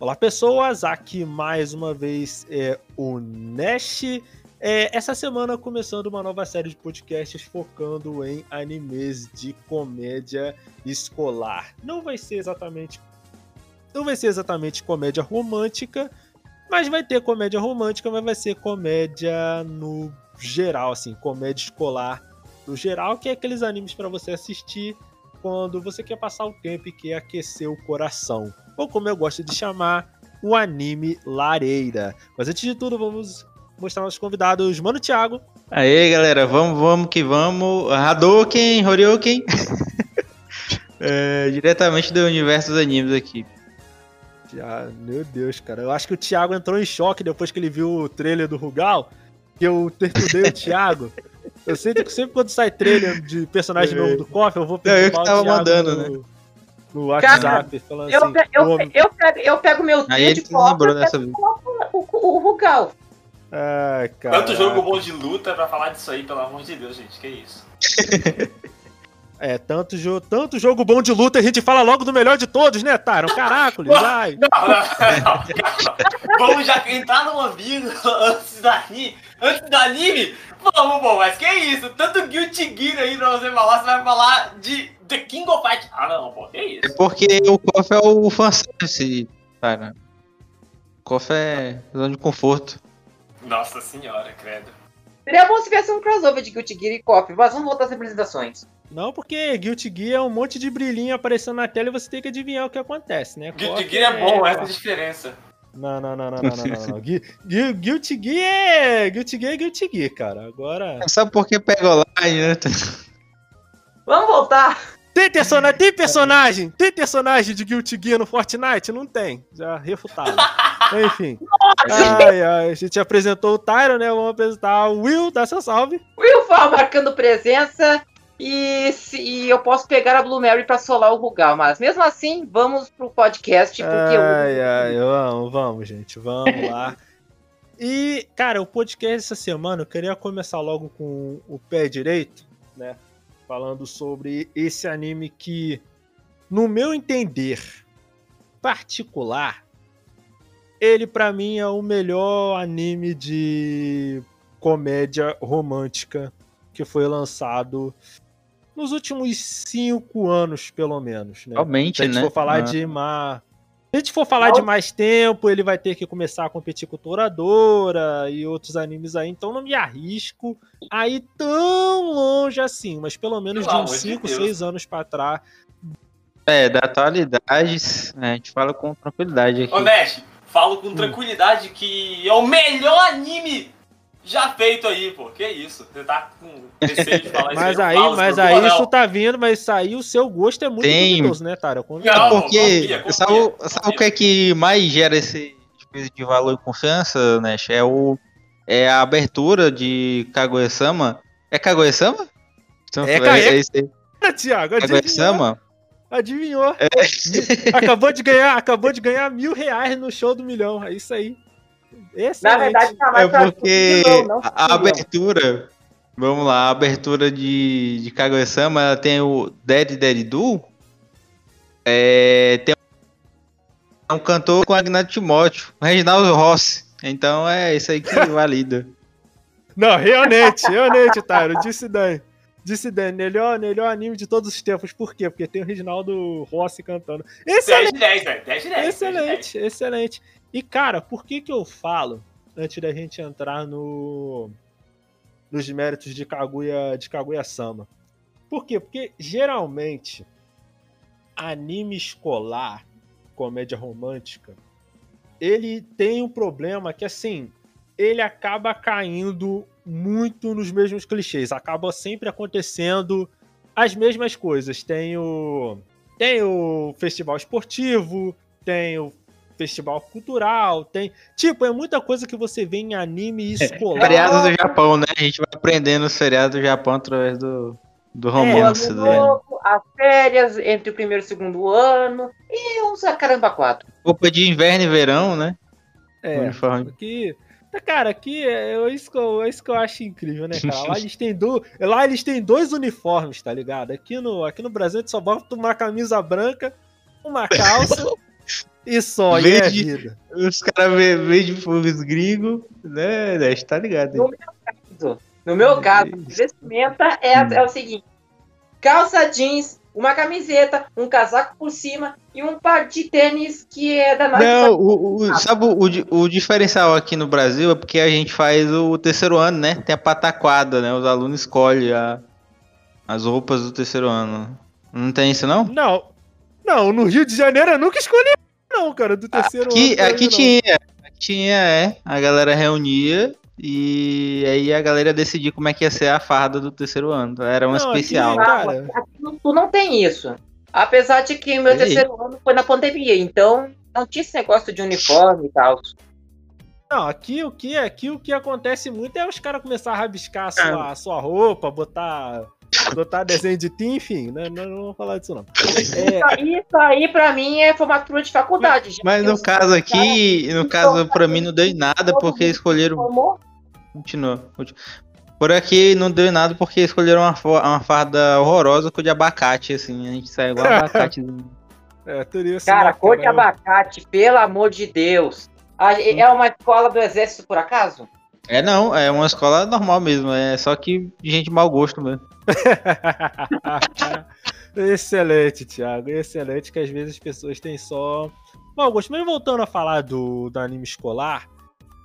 Olá, pessoas. Aqui mais uma vez é o Nash. É, essa semana começando uma nova série de podcasts focando em animes de comédia escolar. Não vai ser exatamente não vai ser exatamente comédia romântica, mas vai ter comédia romântica, mas vai ser comédia no geral, assim, comédia escolar no geral, que é aqueles animes para você assistir quando você quer passar o tempo e quer aquecer o coração. Ou como eu gosto de chamar, o anime lareira. Mas antes de tudo, vamos mostrar nossos convidados. Mano Thiago. Aí, galera, vamos, vamos que vamos. Hadouken, Horyuken. é, diretamente do universo dos animes aqui. Ah, meu Deus, cara. Eu acho que o Thiago entrou em choque depois que ele viu o trailer do Rugal. Que eu terminei o Thiago. Eu sempre, sempre quando sai trailer de personagem é. novo do KOF, eu vou perguntar. Eu que tava mandando, no, né? No WhatsApp, Cara, falando eu, assim. Eu, eu, eu, pego, eu pego meu dedo de lembrou dessa. O, o, o Rugal. Ai, Tanto jogo bom de luta pra falar disso aí, pelo amor de Deus, gente. Que isso. É, tanto, jo tanto jogo bom de luta, a gente fala logo do melhor de todos, né, Tyron? Caracoles, vai! Não, não, não, Vamos já entrar no amigo antes da anime. Antes da anime? Vamos, bom, mas que isso? Tanto Guilty Gear aí pra você falar, você vai falar de The King of Fight. Ah, não, pô, que isso? É porque o KOF é o fanservice, cara. O KOF é zona de conforto. Nossa senhora, credo. Seria bom se tivesse um crossover de Guilty Gear e KOF, mas vamos voltar às apresentações. Não, porque Guilty Gear é um monte de brilhinho aparecendo na tela e você tem que adivinhar o que acontece, né? Guilty Gear é bom, essa é a diferença. Não, não, não, não, não, não, não. Guilty Gear é. Guilty Gear é Guilty Gear, cara. Agora. Sabe por que pega online, né? Vamos voltar! Tem personagem, tem personagem, tem personagem de Guilty Gear no Fortnite? Não tem. Já refutado. Enfim. Ai, ai, a gente apresentou o Tyron, né? Vamos apresentar o Will, dá seu salve. Will foi marcando presença. E, se, e eu posso pegar a Blue Mary pra solar o Rugal, mas mesmo assim, vamos pro podcast, porque ai, eu... ai, vamos, vamos, gente, vamos lá. E, cara, o podcast essa semana, eu queria começar logo com o pé direito, né? Falando sobre esse anime que, no meu entender particular, ele para mim é o melhor anime de comédia romântica que foi lançado nos últimos cinco anos, pelo menos. Né? Realmente, Se a gente né? for falar ah. de uma. Se a gente for falar de mais tempo, ele vai ter que começar a competir com Toradora e outros animes aí, então não me arrisco a ir tão longe assim, mas pelo menos de uns 5, 6 anos para trás. É, da atualidade, né, a gente fala com tranquilidade aqui. Ô, Nash, falo com tranquilidade que é o melhor anime já feito aí, pô. Que isso? Você tá com receio de falar mas isso aí? Falo, mas aí isso tá vindo, mas isso aí o seu gosto é muito Tem... duvidoso, né, Tara? Não, é porque confia, confia, sabe, confia. sabe o que é que mais gera esse espécie de valor e confiança, né? É o é a abertura de Kaguya-sama. É Kaguya-sama? Então, é, é, é, é, Tiago, Kaguya-sama? Adivinhou. É. Acabou de ganhar, acabou de ganhar mil reais no show do milhão. É isso aí. Excelente. Na verdade, tá mais é porque não, a, a abertura, vamos lá, a abertura de, de Kaguya-sama, ela tem o Dead Dead Do, é, tem um cantor com Agnaldo Timóteo, Reginaldo Rossi. Então é isso aí que valida. Não, realmente, realmente, Tyro, disse Dan. Disse Dan, melhor, melhor anime de todos os tempos. Por quê? Porque tem o Reginaldo Rossi cantando. Excelente! 10 10, 10 10, excelente, 10 excelente. E, cara, por que que eu falo, antes da gente entrar no nos méritos de Kaguya, de Kaguya-sama? Por quê? Porque, geralmente, anime escolar, comédia romântica, ele tem um problema que, assim, ele acaba caindo muito nos mesmos clichês. Acaba sempre acontecendo as mesmas coisas. Tem o, tem o festival esportivo, tem o festival cultural, tem. Tipo, é muita coisa que você vê em anime escolar. Feriados do Japão, né? A gente vai aprendendo os feriados do Japão através do, do romance. É, novo, as férias entre o primeiro e o segundo ano. E uns caramba quatro. Roupa de inverno e verão, né? É. Uniforme. Aqui. Cara, aqui é, é, isso que eu, é isso que eu acho incrível, né, cara? Lá eles têm, do, lá eles têm dois uniformes, tá ligado? Aqui no, aqui no Brasil a gente só bota uma camisa branca, uma calça E só, e é vida. Os caras vendem os gringos, né? né tá ligado? No meu caso, no meu caso, vestimenta é, é o seguinte: calça jeans, uma camiseta, um casaco por cima e um par de tênis que é da nossa. Não, o, o, sabe o, o diferencial aqui no Brasil é porque a gente faz o terceiro ano, né? Tem a pataquada, né? Os alunos escolhem a, as roupas do terceiro ano. Não tem isso, não? Não. Não, no Rio de Janeiro eu nunca escolhi, não, cara, do terceiro aqui, ano. Aqui tinha. Aqui tinha, é. A galera reunia e aí a galera decidiu como é que ia ser a farda do terceiro ano. Era uma não, especial. Aqui, cara... aqui tu não tem isso. Apesar de que meu terceiro ano foi na pandemia, então não tinha esse negócio de uniforme e tal. Não, aqui o que aqui o que acontece muito é os caras começar a rabiscar a sua, a sua roupa, botar botar desenho de ti, enfim, né? Não, não vou falar disso não. É... Isso aí pra mim é formatura de faculdade. Mas no caso aqui, no caso pra mim não deu nada porque escolheram Continua. Por aqui não deu nada porque escolheram uma, uma farda horrorosa com de abacate, assim. A gente sai igual abacate. é, teria Cara, cor de abacate, pelo amor de Deus. É uma escola do exército, por acaso? É não, é uma escola normal mesmo, é só que gente mau gosto mesmo. excelente, Thiago, excelente que às vezes as pessoas têm só mau gosto. Mas voltando a falar do, do anime escolar,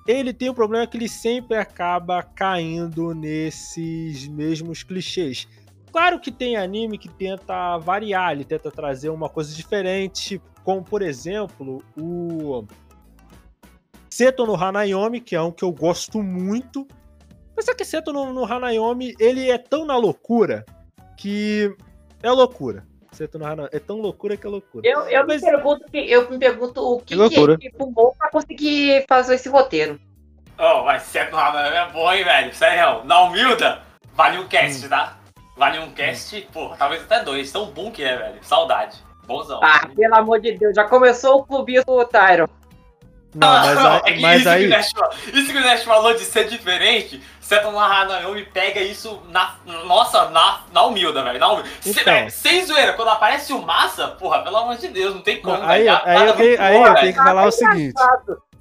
ele tem um problema que ele sempre acaba caindo nesses mesmos clichês. Claro que tem anime que tenta variar, ele tenta trazer uma coisa diferente, como por exemplo o Seto no Hanayomi, que é um que eu gosto muito. Mas é que Seto no, no Hanayomi, ele é tão na loucura que é loucura. Seto no Hanayomi é tão loucura que é loucura. Eu, eu, Mas... me, pergunto, eu me pergunto o que, que, que ele fumou pra conseguir fazer esse roteiro. Oh, mas Seto no Hanayomi é bom, hein, velho? Sério, na humilda, vale um cast, hum. tá? Vale um cast, hum. pô, talvez até dois. Tão bom que é, velho. Saudade. Bonzão. Ah, pelo amor de Deus, já começou o clubismo do Tyron. Não, mas, não, é mas isso aí. Que Nash, isso que o Nash falou de ser diferente, Seto no Hanayomi pega isso na. Nossa, na, na humilda, velho. Na humilda. Então. sem zoeira, quando aparece o massa, porra, pelo amor de Deus, não tem como. Não, aí, aí, eu, tenho, aí eu tenho que falar o seguinte.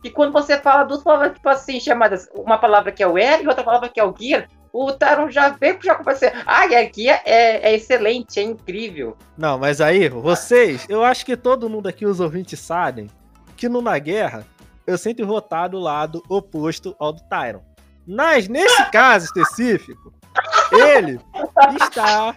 E quando você fala duas palavras, tipo assim, chamadas, uma palavra que é o L e outra palavra que é o Gear, o Taron já veio já começou Ah, e a guia é, é, excelente, é incrível. Não, mas aí, vocês, eu acho que todo mundo aqui, os ouvintes, sabem que numa guerra eu sempre votar do lado oposto ao do Tyron. Mas nesse caso específico, ele está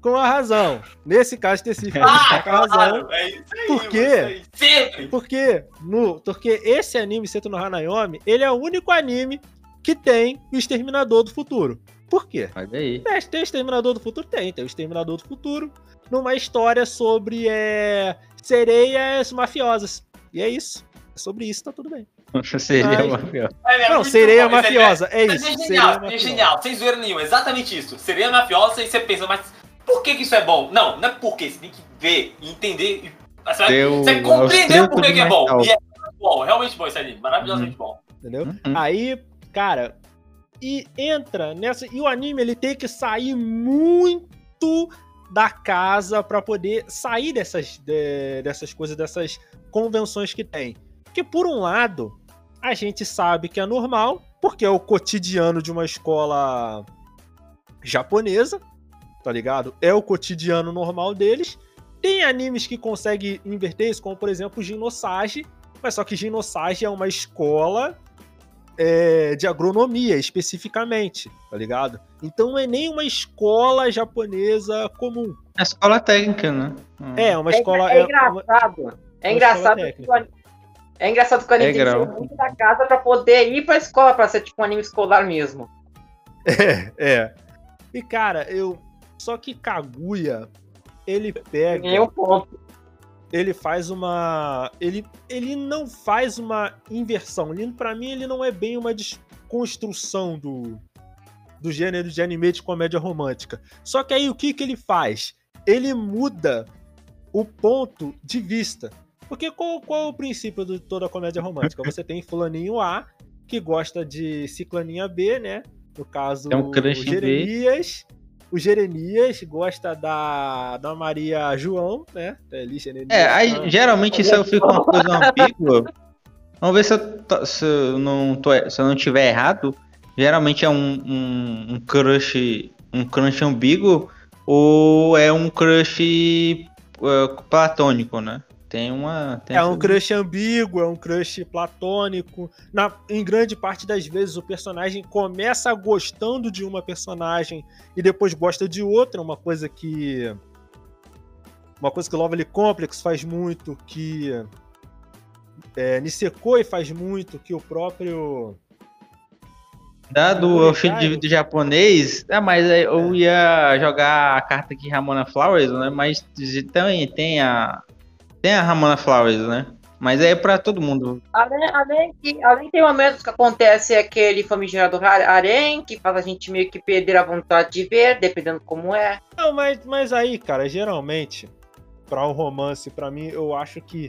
com a razão. Nesse caso específico, ele está com a razão. É isso aí, Por quê? Sempre. Porque, no, porque esse anime, Seto no Hanayomi, ele é o único anime que tem o Exterminador do Futuro. Por quê? Olha aí. É, tem o Exterminador do Futuro? Tem. Tem o Exterminador do Futuro numa história sobre é, sereias mafiosas. E é isso sobre isso, tá tudo bem. sereia mafiosa. É, não, sereia bom, mafiosa, é, é, isso. É genial, é genial, sem zoeira nenhuma, exatamente isso. Sereia mafiosa, e você pensa, mas por que, que isso é bom? Não, não é porque, você tem que ver, entender, você vai, Deu, você vai compreender o porquê que é bom. E é bom, realmente bom esse anime, maravilhosamente uhum. bom. Entendeu? Uhum. Aí, cara, e entra nessa. E o anime ele tem que sair muito da casa para poder sair dessas, de, dessas coisas, dessas convenções que tem. Porque, por um lado, a gente sabe que é normal, porque é o cotidiano de uma escola japonesa, tá ligado? É o cotidiano normal deles. Tem animes que conseguem inverter isso, como por exemplo Ginosage, mas só que Ginosage é uma escola é, de agronomia, especificamente, tá ligado? Então não é nem uma escola japonesa comum. É escola técnica, né? É, uma escola. É, é, é engraçado. Uma, é engraçado que é engraçado que o anime é tem que muito da casa pra poder ir pra escola, pra ser tipo um anime escolar mesmo. É, é. E cara, eu. Só que Kaguya, ele pega. Em um ponto. Ele faz uma. Ele, ele não faz uma inversão. Pra mim, ele não é bem uma desconstrução do, do gênero de anime de comédia romântica. Só que aí o que, que ele faz? Ele muda o ponto de vista. Porque qual, qual é o princípio de toda comédia romântica? Você tem fulaninho A, que gosta de ciclaninha B, né? No caso, é um Jeremias. o Jeremias gosta da, da Maria João, né? É, aí geralmente isso eu fico uma coisa ambígua. Vamos ver se eu, se eu não tô, se eu não tiver errado. Geralmente é um, um, um crush um crush ambíguo ou é um crush uh, platônico, né? Tem uma. Tem é um crush ambíguo, é um crush platônico. Na, em grande parte das vezes o personagem começa gostando de uma personagem e depois gosta de outra, uma coisa que. Uma coisa que o Lovely Complex faz muito, que. É, Nisekoi faz muito, que o próprio. Dado o estilo de japonês, é, mas eu ia jogar a carta aqui Ramona Flowers, né? Mas também tem a, tem a Ramona Flowers, né? Mas é para todo mundo. Além, além, que, além tem momentos que acontece aquele famigerado harém, que faz a gente meio que perder a vontade de ver, dependendo como é. Não, mas, mas aí, cara, geralmente, para um romance, para mim, eu acho que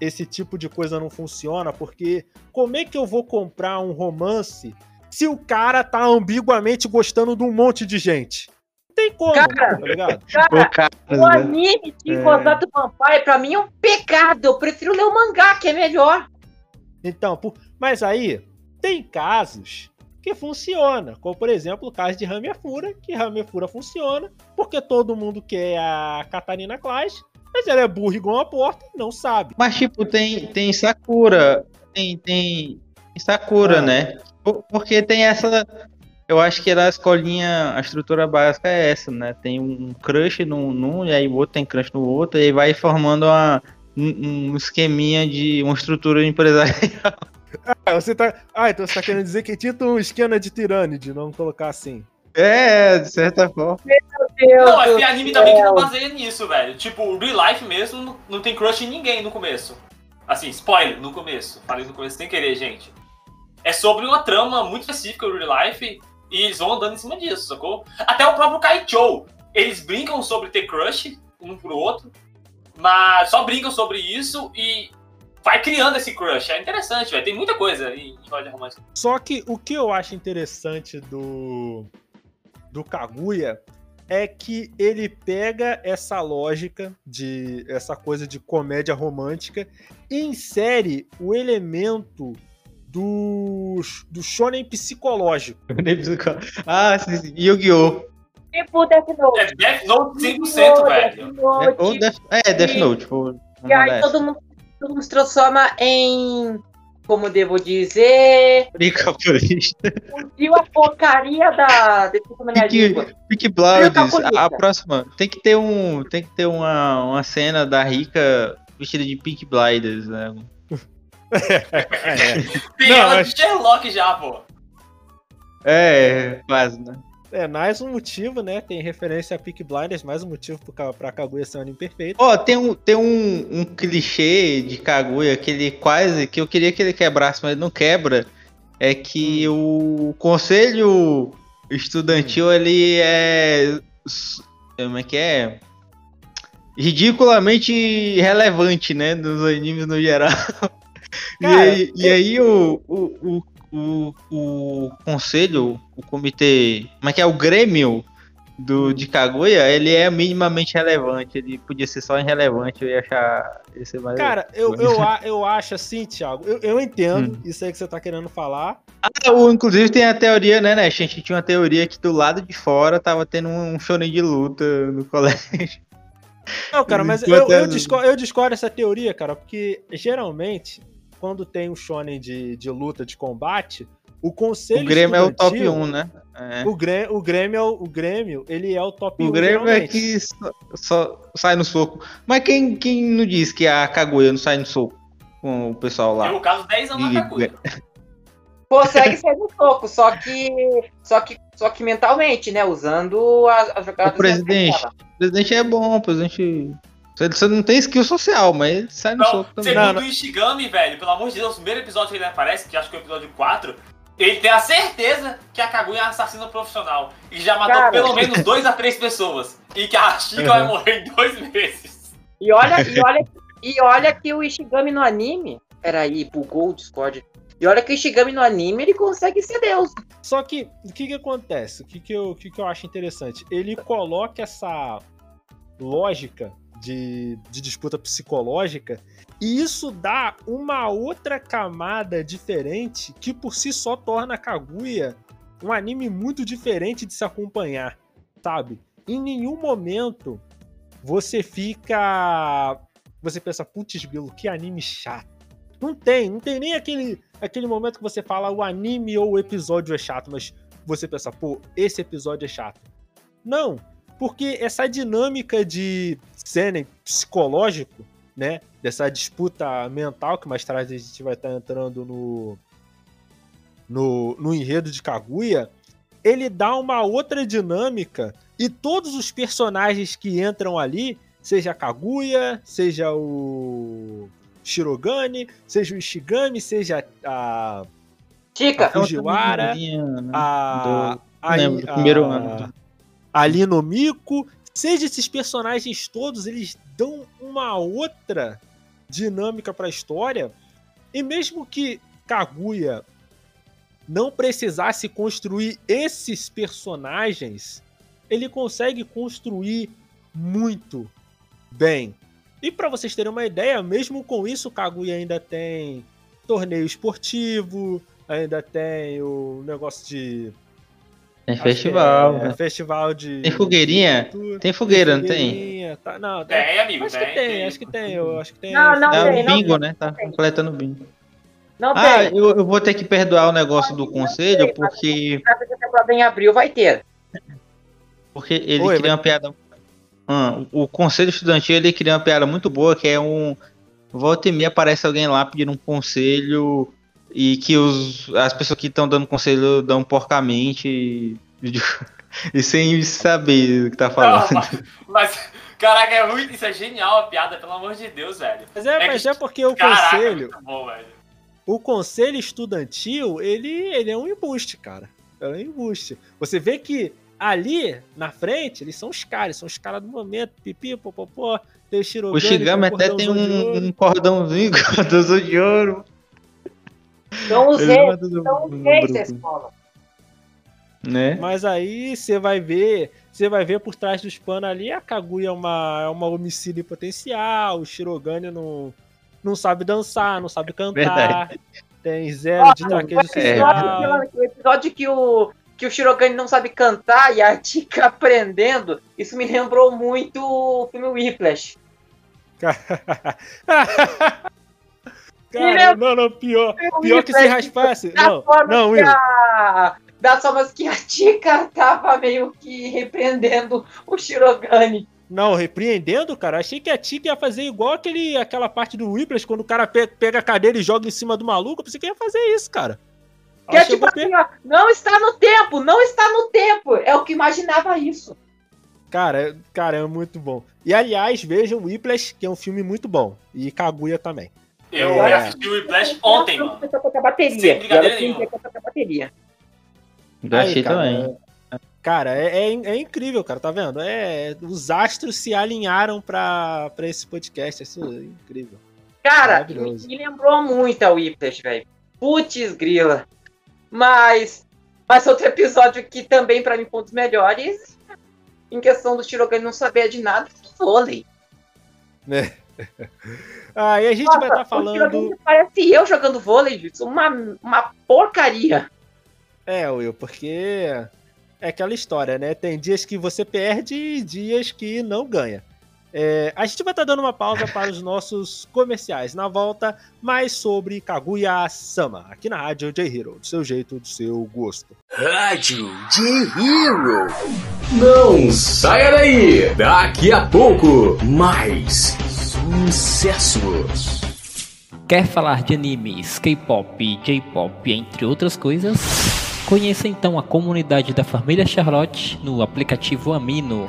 esse tipo de coisa não funciona, porque como é que eu vou comprar um romance se o cara tá ambiguamente gostando de um monte de gente? Tem como, cara, tá ligado? Cara, o né? anime de é. Contato Vampire, pra mim, é um pecado. Eu prefiro ler o mangá, que é melhor. Então, mas aí, tem casos que funciona, como por exemplo o caso de Ramefura, que Ramefura funciona porque todo mundo quer a Catarina Clash, mas ela é burra igual uma porta e não sabe. Mas tipo, tem, tem Sakura, tem, tem Sakura, ah. né? Porque tem essa eu acho que a escolinha, a estrutura básica é essa, né? Tem um crush num, num e aí o outro tem crush no outro, e aí vai formando uma, um, um esqueminha de uma estrutura empresarial. Ah, você tá. Ah, então você tá querendo dizer que tinha um esquema de tirâmide, não colocar assim. É, de certa forma. Meu Deus não, mas tem anime também que não baseia nisso, velho. Tipo, o Real Life mesmo não, não tem crush em ninguém no começo. Assim, spoiler, no começo. Falei no começo sem querer, gente. É sobre uma trama muito específica do Real Life e eles vão andando em cima disso, sacou? Até o próprio Kaichou. Eles brincam sobre ter crush um pro outro, mas só brincam sobre isso e vai criando esse crush. É interessante, velho. Tem muita coisa em história romântica. Só que o que eu acho interessante do do Kaguya é que ele pega essa lógica de essa coisa de comédia romântica e insere o elemento do, do shonen psicológico. ah, sim, sim. Yu-Gi-Oh! Tipo Death Note. É Death Note 100%, velho. Death Note. Death, é, Death Note. Tipo, e aí todo mundo, todo mundo se transforma em como devo dizer. Bricaporista. Viu a porcaria da. Pique, Blinders, a, a próxima. Tem que ter um. Tem que ter uma, uma cena da Rica vestida de Pink Blinders, né? É. Tem não, ela mas... de Sherlock já, pô. É, quase, né? É, mais um motivo, né? Tem referência a Peak Blinders, mais um motivo pra, pra Kaguya ser um anime perfeito. Ó, oh, tem, um, tem um, um clichê de Kaguya que ele quase. que eu queria que ele quebrasse, mas não quebra. É que hum. o conselho estudantil, ele é. Como é que é? Ridiculamente relevante, né? Nos animes no geral. Cara, e aí, eu... e aí o, o, o, o, conselho, o comitê, como é que é? O Grêmio do, de Kaguya, ele é minimamente relevante. Ele podia ser só irrelevante, eu ia achar esse mais. Cara, eu, eu, eu acho assim, Thiago, eu, eu entendo hum. isso aí que você tá querendo falar. Ah, o, inclusive tem a teoria, né, né? A gente tinha uma teoria que do lado de fora tava tendo um shonen de luta no colégio. Não, cara, mas eu, eu, discordo, eu discordo dessa teoria, cara, porque geralmente quando tem um shonen de, de luta, de combate, o conselho. O Grêmio é o top 1, né? É. O, Grêmio, o, Grêmio é o, Grêmio, ele é o top o 1. O Grêmio é que só, só, sai no soco. Mas quem, quem não diz que a Kaguya não sai no soco com o pessoal lá? No caso, 10 anos na Kaguya. Consegue sair no soco, só que, só que, só que mentalmente, né? Usando as, as jogadas. O presidente, o presidente é bom, o presidente você não tem skill social, mas ele sai no não, soco também. Segundo não, o Ishigami, velho, pelo amor de Deus, o primeiro episódio que ele aparece, que acho que é o episódio 4, ele tem a certeza que a Kaguya é uma assassina profissional. E já matou Cara. pelo menos dois a três pessoas. E que a Chica uhum. vai morrer em dois meses. E olha, e olha, e olha que o Ishigami no anime. Peraí, bugou o Discord. E olha que o Shigami no anime ele consegue ser Deus. Só que o que, que acontece? O que, que, eu, o que, que eu acho interessante? Ele coloca essa lógica de, de disputa psicológica e isso dá uma outra camada diferente que por si só torna Kaguya um anime muito diferente de se acompanhar, sabe? Em nenhum momento você fica. Você pensa, putz, Bilo, que anime chato. Não tem, não tem nem aquele, aquele momento que você fala o anime ou o episódio é chato, mas você pensa, pô, esse episódio é chato. Não, porque essa dinâmica de cena psicológico, né, dessa disputa mental que mais tarde a gente vai estar entrando no, no, no enredo de Kaguya, ele dá uma outra dinâmica e todos os personagens que entram ali, seja a Kaguya, seja o Shirogane, seja o Ishigami, seja a. Chica! A Fujiwara, a. A, a, primeiro ano. A Lino Miko, seja esses personagens todos, eles dão uma outra dinâmica para a história. E mesmo que Kaguya não precisasse construir esses personagens, ele consegue construir muito bem. E para vocês terem uma ideia, mesmo com isso, Kaguya ainda tem torneio esportivo, ainda tem o negócio de. Tem festival. É, festival de. Tem fogueirinha? De tem fogueira, não tem? Tá, não, tem, tem amigo. Acho tem, que tem, tem, acho que tem. Eu acho que tem. Não, não, é tem, o bingo, não né? Tá completando o bingo. Não ah, eu, eu, vou ter que perdoar o negócio do conselho, porque. Em abril vai ter. Porque ele Oi, cria uma piada. Hum, o conselho estudantil ele cria uma piada muito boa, que é um. Volta e meia aparece alguém lá pedindo um conselho e que os, as pessoas que estão dando conselho dão porcamente e, e sem saber o que tá falando. Não, mas, mas, caraca, é muito, isso é genial a piada, pelo amor de Deus, velho. Mas é, é mas que, é porque o caraca, conselho. É bom, o conselho estudantil, ele, ele é um embuste, cara. É um embuste. Você vê que ali na frente, eles são os caras, são os caras do momento, pipi, popopó, tem o Shirogane. O Shigami até tem um, um cordãozinho, cordãozinho de ouro. São os reis, são os reis da escola. Né? Mas aí você vai ver, você vai ver por trás dos panos ali, a Kaguya é uma, é uma homicídio potencial, o Shirogane não, não sabe dançar, não sabe cantar, Verdade. tem zero de traquejo social. O episódio que o, que o Shirogane não sabe cantar e a Tika aprendendo, isso me lembrou muito o filme Whiplash. Cara, não, não, pior. Pior que se raspasse. Não, não, Will. A, das formas que a Tika tava meio que repreendendo o Shirogane. Não, repreendendo, cara. Achei que a Tika ia fazer igual aquele, aquela parte do Whiplash, quando o cara pega, pega a cadeira e joga em cima do maluco. Eu pensei que ia fazer isso, cara. Que é tipo assim, ó, não está no tempo, não está no tempo. É o que imaginava isso. Cara, cara, é muito bom. E aliás, vejam Whiplash, que é um filme muito bom. E Kaguya também. Eu é... assisti o Whiplash ontem, mano. Bateria. Sem brincadeira nenhuma. bateria. achei também. Cara, é, é, é, incrível, cara, tá vendo? É, os astros se alinharam pra, pra esse podcast, isso é incrível. Cara, me lembrou muito a Whiplash, velho. Putz grila. Mas, mas outro episódio que também, para mim, foi dos melhores, em questão do Shirogane não saber de nada, é vôlei. Né? Ah, e a gente Nossa, vai estar tá falando. Parece eu jogando vôlei, isso uma, uma porcaria. É, Will, porque é aquela história, né? Tem dias que você perde e dias que não ganha. É, a gente vai estar tá dando uma pausa para os nossos comerciais. Na volta, mais sobre Kaguya-sama, aqui na Rádio J-Hero, do seu jeito, do seu gosto. Rádio J-Hero. Não saia daí! Daqui a pouco, mais sucessos. Quer falar de animes, K-pop, J-pop, entre outras coisas? Conheça então a comunidade da família Charlotte no aplicativo Amino.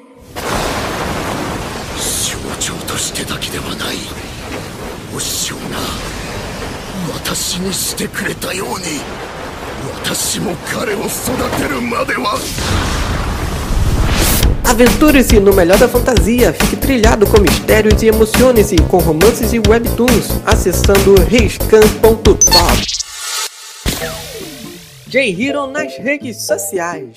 象徴としてだけではないお師匠が私にしてくれたように私も彼を育てるまでは Aventure-se no melhor da fantasia, fique trilhado com mistérios e emocione-se com romances e webtoons acessando riscan.top. J-Hero nas redes sociais.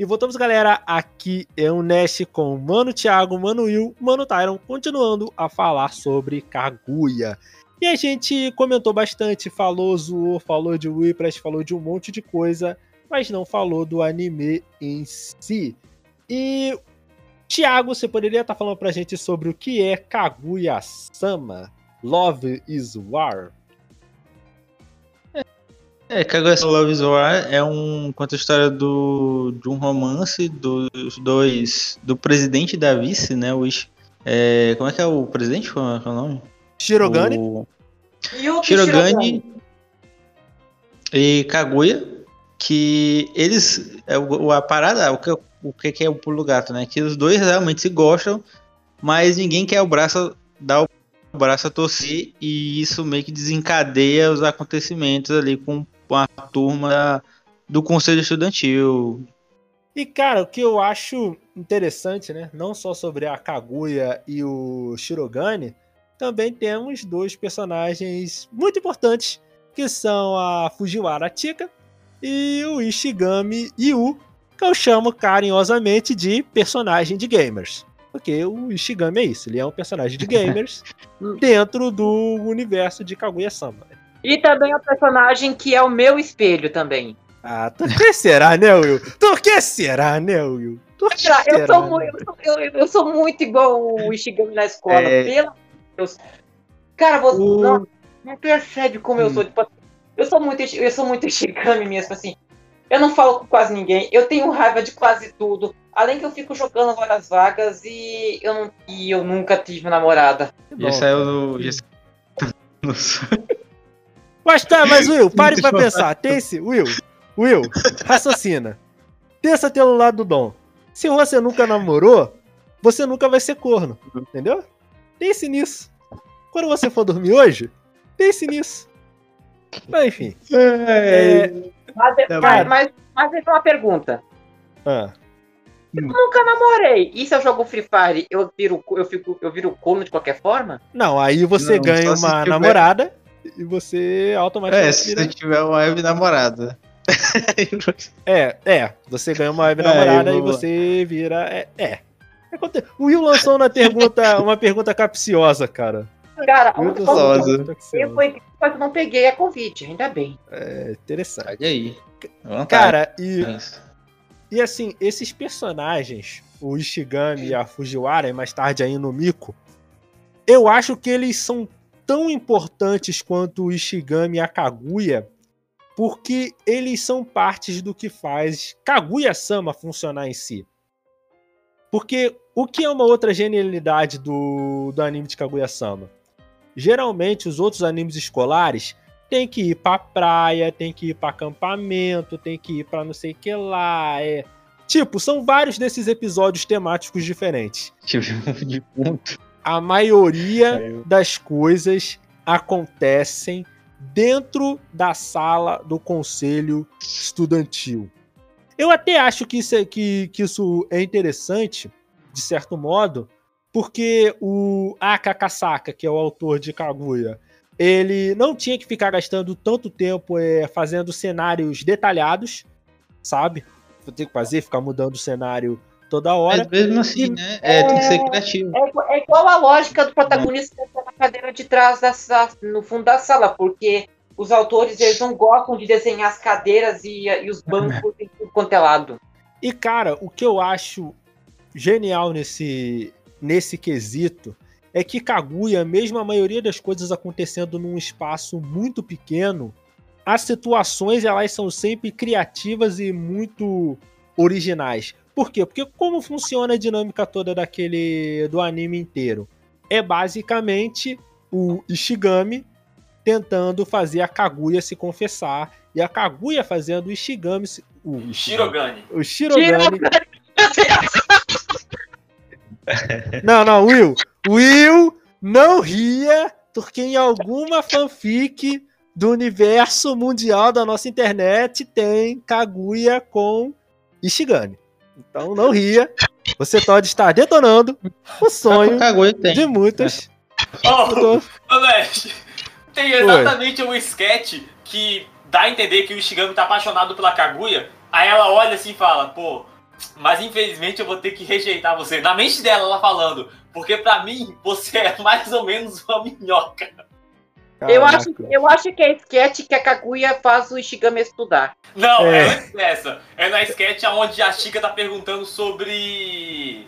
E voltamos, galera. Aqui é o Nash com Mano Thiago, Mano Will, Mano Tyron, continuando a falar sobre Kaguya. E a gente comentou bastante, falou, zoou, falou de Whiplash, falou de um monte de coisa, mas não falou do anime em si. E Thiago, você poderia estar falando pra gente sobre o que é Kaguya-sama? Love is War? É, Kaguya-sama Love is War é um conta a história do, de um romance dos dois do presidente da vice, né? O, é, como é que é o presidente? Qual é o nome? Shirogane. O... Shirogane e Kaguya, que eles. É, a parada, o que, o que é o pulo gato, né? Que os dois realmente se gostam, mas ninguém quer o braço dar o braço a torcer e isso meio que desencadeia os acontecimentos ali com a turma do conselho estudantil. E cara, o que eu acho interessante, né? Não só sobre a Kaguya e o Shirogane, também temos dois personagens muito importantes, que são a Fujiwara Chika e o Ishigami Yu, que eu chamo carinhosamente de personagem de gamers. Porque o Ishigami é isso, ele é um personagem de gamers dentro do universo de Kaguya-sama. E também é um personagem que é o meu espelho também. Ah, tu que será, né, Will? Tu que será, né, Will? Tu que será, eu, sou né? muito, eu, eu, sou muito igual o Ishigami na escola. É... Pelo Deus. Cara, você uh... não, não, percebe como hum. eu sou. Tipo, eu sou muito, eu sou muito Ishigami mesmo, assim. Eu não falo com quase ninguém. Eu tenho raiva de quase tudo. Além que eu fico jogando várias vagas e eu, não, e eu nunca tive namorada. Já saiu no. mas tá, mas Will, pare pra pensar. Tem esse. Will, Will, raciocina. Pensa pelo lado do Dom. Se você nunca namorou, você nunca vai ser corno. Entendeu? Pense nisso. Quando você for dormir hoje, pense nisso. Mas enfim. É... mas, é, mas, mas, mas é uma pergunta. Ah. Eu nunca namorei. E se eu jogo Free Fire, eu viro, eu fico, eu viro corno de qualquer forma? Não, aí você não, ganha uma namorada e você automaticamente. É, se você tiver uma web namorada. é, é. Você ganha uma web namorada é, e você vira. É, é. O Will lançou uma pergunta, uma pergunta capciosa, cara. Cara, muito capciosa. Eu, foi, mas não peguei a convite, ainda bem. É interessante. E aí? Cara, e. E assim, esses personagens, o Ishigami e a Fujiwara, e mais tarde aí no Miko, eu acho que eles são tão importantes quanto o Ishigami e a Kaguya, porque eles são partes do que faz Kaguya-sama funcionar em si. Porque o que é uma outra genialidade do, do anime de Kaguya-sama? Geralmente os outros animes escolares tem que ir pra praia, tem que ir pra acampamento, tem que ir pra não sei o que lá. É... Tipo, são vários desses episódios temáticos diferentes. de ponto. A maioria das coisas acontecem dentro da sala do conselho estudantil. Eu até acho que isso é, que, que isso é interessante, de certo modo, porque o Aka Kasaka, que é o autor de Kaguya, ele não tinha que ficar gastando tanto tempo é, fazendo cenários detalhados, sabe? Tem que fazer, ficar mudando o cenário toda hora. Mas mesmo assim, e, né? É, é, tem que ser criativo. É, é, igual a lógica do protagonista na cadeira de trás da, no fundo da sala, porque os autores eles não gostam de desenhar as cadeiras e, e os bancos em tudo quanto é lado. E, cara, o que eu acho genial nesse, nesse quesito é que Kaguya, mesmo a maioria das coisas acontecendo num espaço muito pequeno, as situações elas são sempre criativas e muito originais. Por quê? Porque como funciona a dinâmica toda daquele do anime inteiro? É basicamente o Ishigami tentando fazer a Kaguya se confessar e a Kaguya fazendo o Ishigami o Shirogane. O Shirogane. não, não, Will. Will não ria porque em alguma fanfic do universo mundial da nossa internet tem Kaguya com Ishigami. Então não ria. Você pode estar detonando o sonho de muitos. Oh, oh, tem exatamente Oi. um sketch que dá a entender que o Ishigami tá apaixonado pela Kaguya. Aí ela olha assim e fala, pô, mas infelizmente eu vou ter que rejeitar você. Na mente dela, ela falando, porque para mim você é mais ou menos uma minhoca. Eu acho, eu acho que é sketch que a Kaguya faz o Ishigami estudar. Não, é, é antes dessa. É na sketch onde a Chica tá perguntando sobre.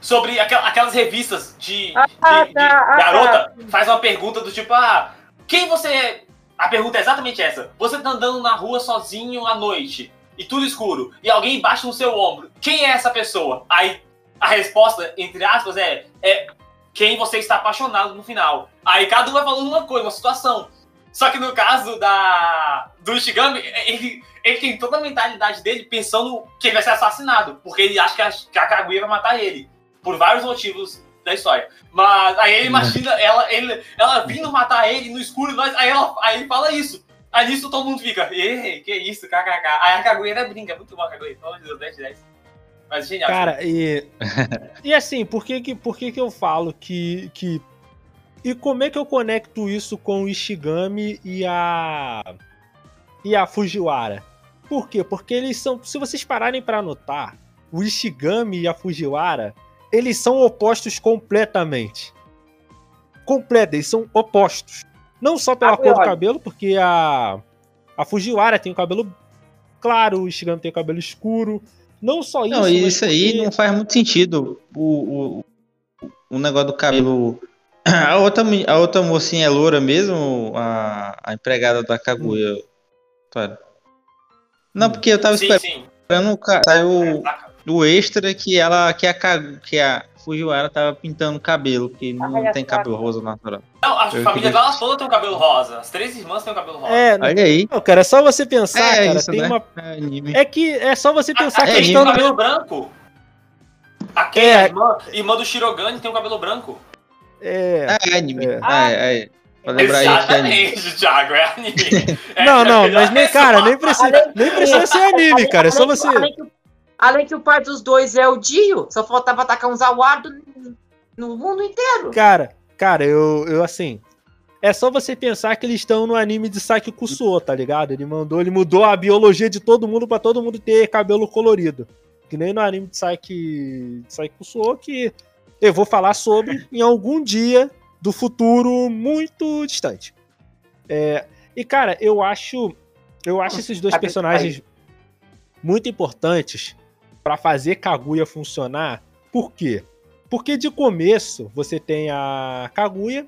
Sobre aquelas revistas de, ah, de, tá, de ah, garota. Tá. Faz uma pergunta do tipo, ah, quem você é? A pergunta é exatamente essa. Você tá andando na rua sozinho à noite e tudo escuro, e alguém baixa no seu ombro. Quem é essa pessoa? Aí a resposta, entre aspas, é, é quem você está apaixonado no final. Aí cada um vai falando uma coisa, uma situação. Só que no caso da do Ishigami, ele, ele tem toda a mentalidade dele pensando que ele vai ser assassinado, porque ele acha que a, que a Kaguya vai matar ele, por vários motivos da história. Mas aí ele imagina ela, ele, ela vindo matar ele no escuro, mas aí, ela, aí ele fala isso. Aí nisso todo mundo fica, ei, que isso, kkk. Aí a Kaguya brinca, muito bom a Kaguya, pelo amor de Deus, 10 10. Mas genial. Cara, e. e assim, por que que, por que que eu falo que, que. E como é que eu conecto isso com o Ishigami e a. E a Fujiwara? Por quê? Porque eles são. Se vocês pararem para notar, o Ishigami e a Fujiwara, eles são opostos completamente. Completo, eles são opostos. Não só pela ah, cor do cabelo, porque a, a Fujiwara tem o cabelo claro, o Ishigami tem o cabelo escuro. Não só isso. Não, isso aí porque... não faz muito sentido. O, o, o negócio do cabelo. A outra, a outra mocinha é loura mesmo, a, a empregada da Kaguya. Hum. Não, porque eu tava sim, esperando sair o, o extra que ela que a, que a Fujiwara tava pintando cabelo, que não tem cabelo rosa natural. Não, a eu família dela toda tem o cabelo rosa. As três irmãs têm o cabelo rosa. É, Olha aí. Não, cara, é só você pensar, é, cara. Isso, tem né? uma... É, é, que é só você pensar a, a questão do cabelo branco. Aquele, é. irmã, irmã do Shirogane tem o cabelo branco. É. É anime. É, ah, é. é. Pra lembrar Exatamente, isso, Thiago, é anime. não, não, mas nem, cara, nem precisa, nem precisa ser anime, cara. É só você. Além que o pai dos dois é o Dio, só faltava atacar um Zawardo no mundo inteiro. Cara, cara, eu, eu assim. É só você pensar que eles estão no anime de Saki Kusuo, tá ligado? Ele mandou, ele mudou a biologia de todo mundo para todo mundo ter cabelo colorido. Que nem no anime de Saki, de Saki Kusuo, que eu vou falar sobre em algum dia do futuro muito distante. É, e cara, eu acho, eu acho esses dois personagens muito importantes para fazer Kaguya funcionar. Por quê? Porque de começo você tem a Kaguya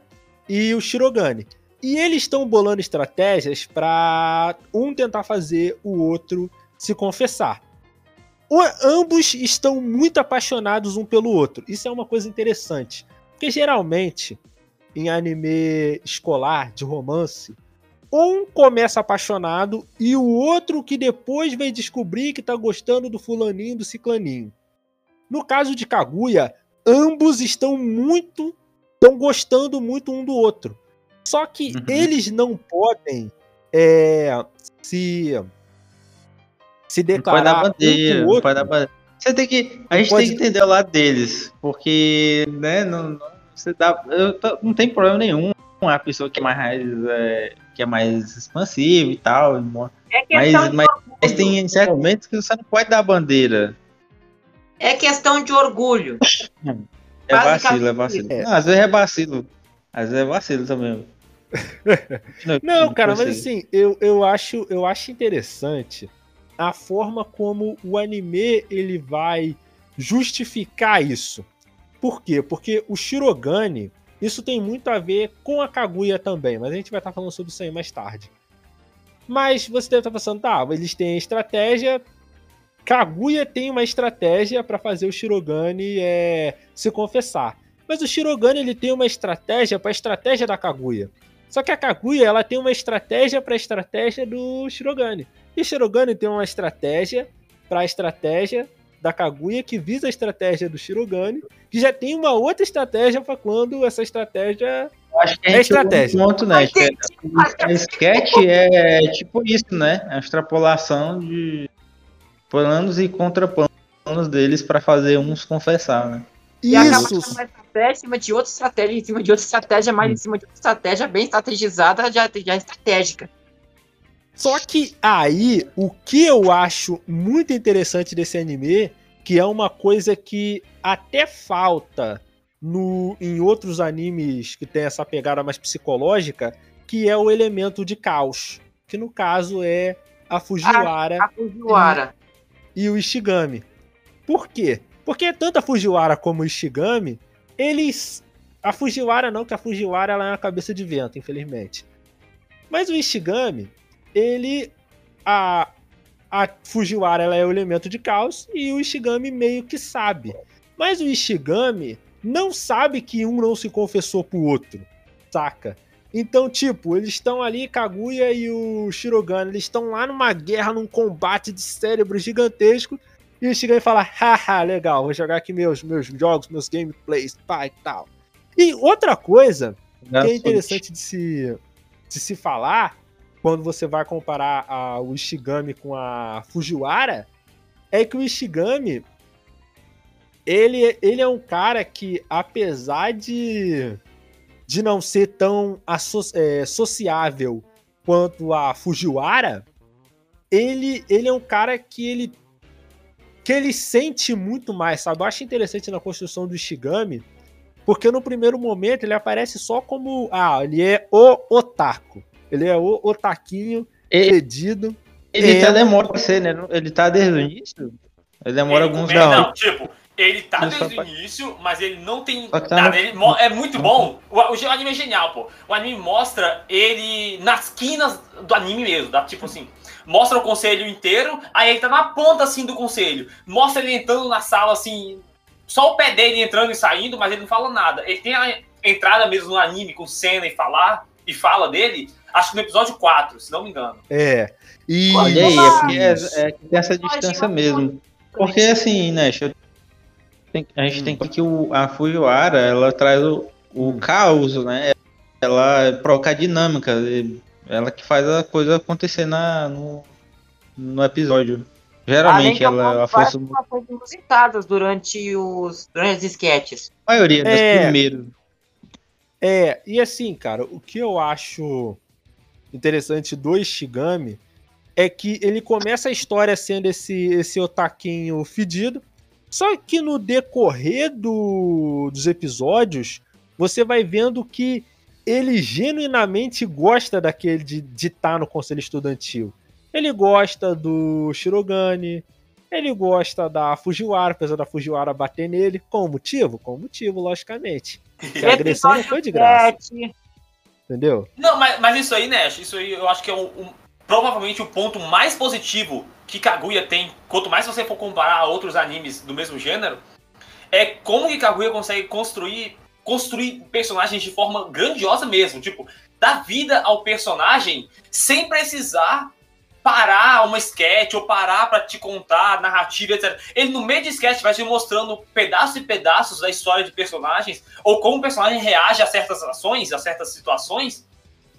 e o Shirogane. E eles estão bolando estratégias para um tentar fazer o outro se confessar. O, ambos estão muito apaixonados um pelo outro. Isso é uma coisa interessante. Porque geralmente, em anime escolar, de romance, um começa apaixonado e o outro que depois vem descobrir que tá gostando do fulaninho, do ciclaninho. No caso de Kaguya, ambos estão muito estão gostando muito um do outro. Só que uhum. eles não podem é, se se declarar não pode dar bandeira, um não pode dar bandeira. Você tem que a gente pode... tem que entender o lado deles, porque né, não, não você dá, eu, não tem problema nenhum a pessoa que é mais é, que é mais expansivo e tal. É mas, mas, mas tem certos momentos que você não pode dar bandeira. É questão de orgulho. É vacilo, é vacilo. É. Não, às vezes é vacilo. Às vezes é vacilo também. não, cara, mas assim, eu, eu, acho, eu acho interessante a forma como o anime ele vai justificar isso. Por quê? Porque o Shirogane, isso tem muito a ver com a Kaguya também, mas a gente vai estar falando sobre isso aí mais tarde. Mas você deve estar pensando, tá, eles têm estratégia. Kaguya tem uma estratégia para fazer o Shirogane é, se confessar. Mas o Shirogane ele tem uma estratégia para a estratégia da Kaguya. Só que a Kaguya ela tem uma estratégia para a estratégia do Shirogane. E o Shirogane tem uma estratégia para a estratégia da Kaguya que visa a estratégia do Shirogane, que já tem uma outra estratégia para quando essa estratégia acho que é estratégia. Um ponto, né? O sketch é tipo isso, né? A extrapolação de planos e contraplanos deles para fazer uns confessar, né? E isso. uma estratégia em cima de outra estratégia, em cima de outra estratégia, mais em cima de outra estratégia bem estrategizada, já, já estratégica. Só que aí, o que eu acho muito interessante desse anime, que é uma coisa que até falta no, em outros animes que tem essa pegada mais psicológica, que é o elemento de caos. Que no caso é a Fujiwara, a, a Fujiwara. E, e o Ishigami. Por quê? Porque tanto a Fujiwara como o Ishigami, eles. A Fujiwara não, que a Fujiwara ela é uma cabeça de vento, infelizmente. Mas o Ishigami, ele. A, a Fujiwara ela é o elemento de caos e o Ishigami meio que sabe. Mas o Ishigami não sabe que um não se confessou pro outro, saca? Então, tipo, eles estão ali, Kaguya e o Shirogane, eles estão lá numa guerra, num combate de cérebro gigantesco, e o Shigami fala, haha, legal, vou jogar aqui meus, meus jogos, meus gameplays, pá e tal. E outra coisa que é interessante de se, de se falar, quando você vai comparar a, o Ishigami com a Fujiwara, é que o Ishigami, ele, ele é um cara que, apesar de, de não ser tão é, sociável quanto a Fujiwara, ele, ele é um cara que ele que ele sente muito mais, sabe? Eu acho interessante na construção do Ishigami, porque no primeiro momento ele aparece só como, ah, ele é o otaku. Ele é o otaquinho, pedido. Ele é... tá demora pra ser, né? Ele tá desde o início? Ele demora ele alguns anos. Não, tipo, ele tá ele desde o início, mas ele não tem tá nada. Ele é muito bom. O, o, anime é genial, pô. O anime mostra ele nas quinas do anime mesmo, dá tipo assim. Mostra o conselho inteiro, aí ele tá na ponta assim do conselho. Mostra ele entrando na sala assim, só o pé dele entrando e saindo, mas ele não fala nada. Ele tem a entrada mesmo no anime com cena e falar e fala dele, acho que no episódio 4, se não me engano. É. E olha aí, é porque é, é, tem essa distância mesmo. Porque assim, né, tem, a gente tem que o, a Fujiwara, ela traz o, o caos, né? Ela provoca a dinâmica, ela que faz a coisa acontecer na, no, no episódio. Geralmente ela, ela força coisas inusitadas durante os durante os sketches. A maioria dos é, primeiros. É, e assim, cara, o que eu acho interessante do Ishigami é que ele começa a história sendo esse esse otaquinho fedido, só que no decorrer do, dos episódios, você vai vendo que ele genuinamente gosta daquele de estar tá no conselho estudantil. Ele gosta do Shirogane, ele gosta da Fujiwara, apesar da Fujiwara bater nele. Com motivo? Com motivo, logicamente. a agressão não foi de graça. Entendeu? Não, mas, mas isso aí, Nash, isso aí eu acho que é um, um, provavelmente o ponto mais positivo que Kaguya tem, quanto mais você for comparar a outros animes do mesmo gênero, é como que Kaguya consegue construir construir personagens de forma grandiosa mesmo, tipo, dar vida ao personagem sem precisar parar uma sketch ou parar para te contar narrativa, etc. Ele no meio de sketch vai te mostrando pedaços e pedaços da história de personagens ou como o personagem reage a certas ações, a certas situações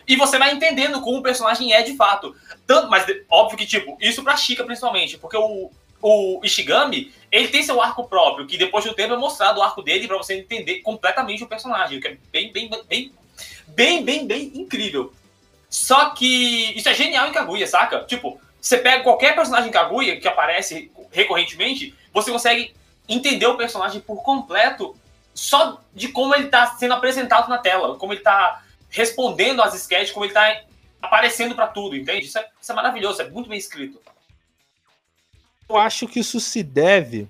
e você vai entendendo como o personagem é de fato. Tanto, mas óbvio que, tipo, isso pra Chica principalmente, porque o, o Ishigami, ele tem seu arco próprio, que depois do tempo é mostrado o arco dele para você entender completamente o personagem, o que é bem, bem, bem, bem, bem, bem incrível. Só que isso é genial em Kaguya, saca? Tipo, você pega qualquer personagem em Kaguya que aparece recorrentemente, você consegue entender o personagem por completo só de como ele tá sendo apresentado na tela, como ele tá respondendo às sketches, como ele tá aparecendo para tudo, entende? Isso é, isso é, maravilhoso, é muito bem escrito. eu acho que isso se deve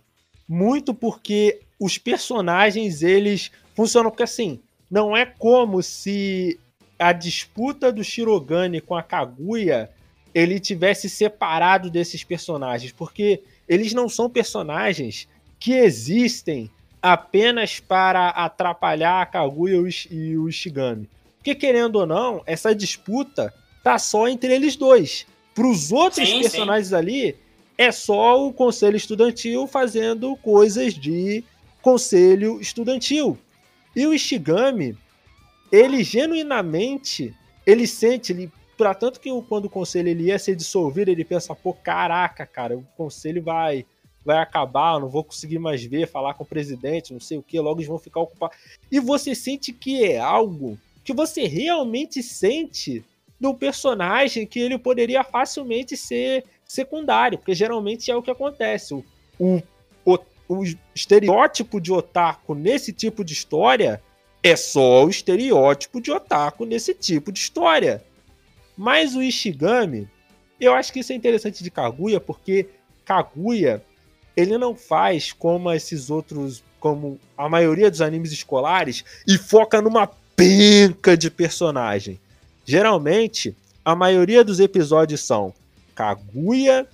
muito porque os personagens eles funcionam porque assim, não é como se a disputa do Shirogane com a Kaguya ele tivesse separado desses personagens, porque eles não são personagens que existem apenas para atrapalhar a Kaguya e o Shigami. Porque querendo ou não, essa disputa tá só entre eles dois. Para os outros sim, personagens sim. ali, é só o conselho estudantil fazendo coisas de conselho estudantil. E o Ishigami, ele genuinamente, ele sente, ele para tanto que quando o conselho ele ia ser dissolvido, ele pensa, pô, caraca, cara, o conselho vai vai acabar, não vou conseguir mais ver, falar com o presidente, não sei o que, logo eles vão ficar ocupados. E você sente que é algo que você realmente sente do personagem que ele poderia facilmente ser secundário, porque geralmente é o que acontece. O, o, o, o estereótipo de otaku nesse tipo de história é só o estereótipo de otaku nesse tipo de história. Mas o Ishigami, eu acho que isso é interessante de Kaguya, porque Kaguya, ele não faz como esses outros, como a maioria dos animes escolares, e foca numa penca de personagem. Geralmente, a maioria dos episódios são Kaguya,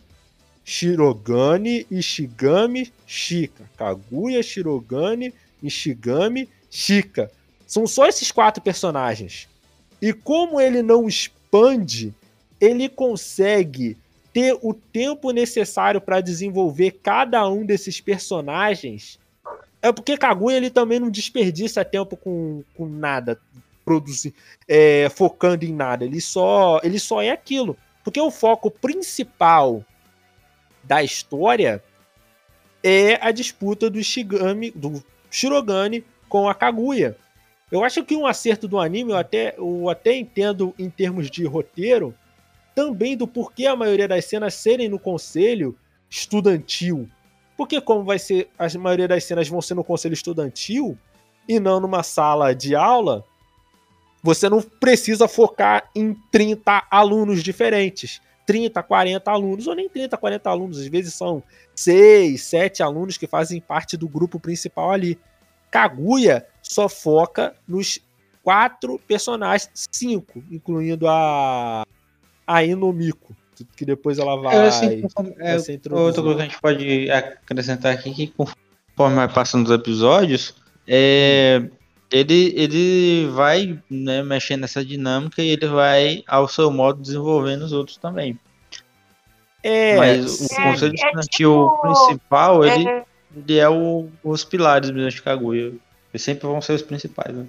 Shirogane, Ishigami, Shika. Kaguya, Shirogane, Ishigami, Shika. São só esses quatro personagens. E como ele não expande, ele consegue ter o tempo necessário para desenvolver cada um desses personagens. É porque Kaguya ele também não desperdiça tempo com, com nada, produzir, é, focando em nada. Ele só, ele só é aquilo. Porque o foco principal da história é a disputa do Shigami, do Shirogane com a Kaguya. Eu acho que um acerto do anime, eu até, eu até entendo em termos de roteiro, também do porquê a maioria das cenas serem no conselho estudantil. Porque como vai ser, a maioria das cenas vão ser no conselho estudantil e não numa sala de aula, você não precisa focar em 30 alunos diferentes. 30, 40 alunos, ou nem 30, 40 alunos, às vezes são 6, 7 alunos que fazem parte do grupo principal ali. Kaguya só foca nos quatro personagens, cinco, incluindo a, a Inomiko, que depois ela vai, é, assim, é, Outra coisa que a gente pode acrescentar aqui, que conforme vai passando os episódios, é, ele, ele vai né, mexendo nessa dinâmica e ele vai, ao seu modo, desenvolvendo os outros também. É, Mas o é, conselho é, estudantil tipo, principal, ele, é, ele é o, os pilares do de Kaguya. Eles sempre vão ser os principais, né?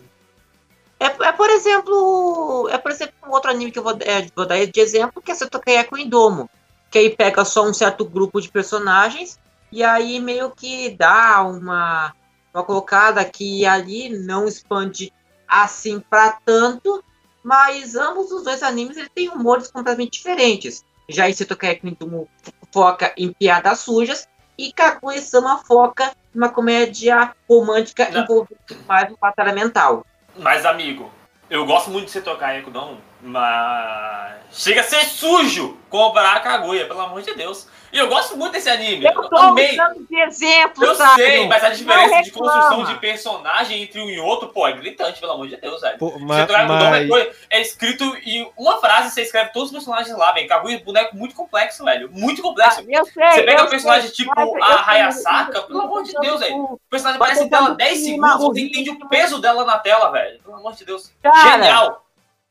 É, é, por exemplo, é por exemplo um outro anime que eu vou, é, vou dar de exemplo, que é Setokai com Indomo, que aí pega só um certo grupo de personagens e aí meio que dá uma uma colocada que ali não expande assim para tanto, mas ambos os dois animes eles têm humores completamente diferentes. Já esse Tokyo foca em piadas sujas e Kaguya-sama foca numa comédia romântica envolvendo mais um batalha mental. Mas amigo, eu gosto muito de Setokai Ekudon, mas chega a ser sujo comparar a Kaguya, pelo amor de Deus. E eu gosto muito desse anime. Eu tô Amei. usando de exemplo, Eu sabe? sei, mas a diferença de construção de personagem entre um e outro, pô, é gritante, pelo amor de Deus, velho. Pô, mas, mas... É, é escrito em uma frase, você escreve todos os personagens lá, velho. Kaguya é um boneco muito complexo, velho. Muito complexo. Ah, eu sei, você pega um personagem sei, tipo a Hayasaka, pelo amor de Deus, velho. O personagem aparece em tela 10 segundos, você entende o peso dela na tela, velho. Pelo amor de Deus. Cara, Genial.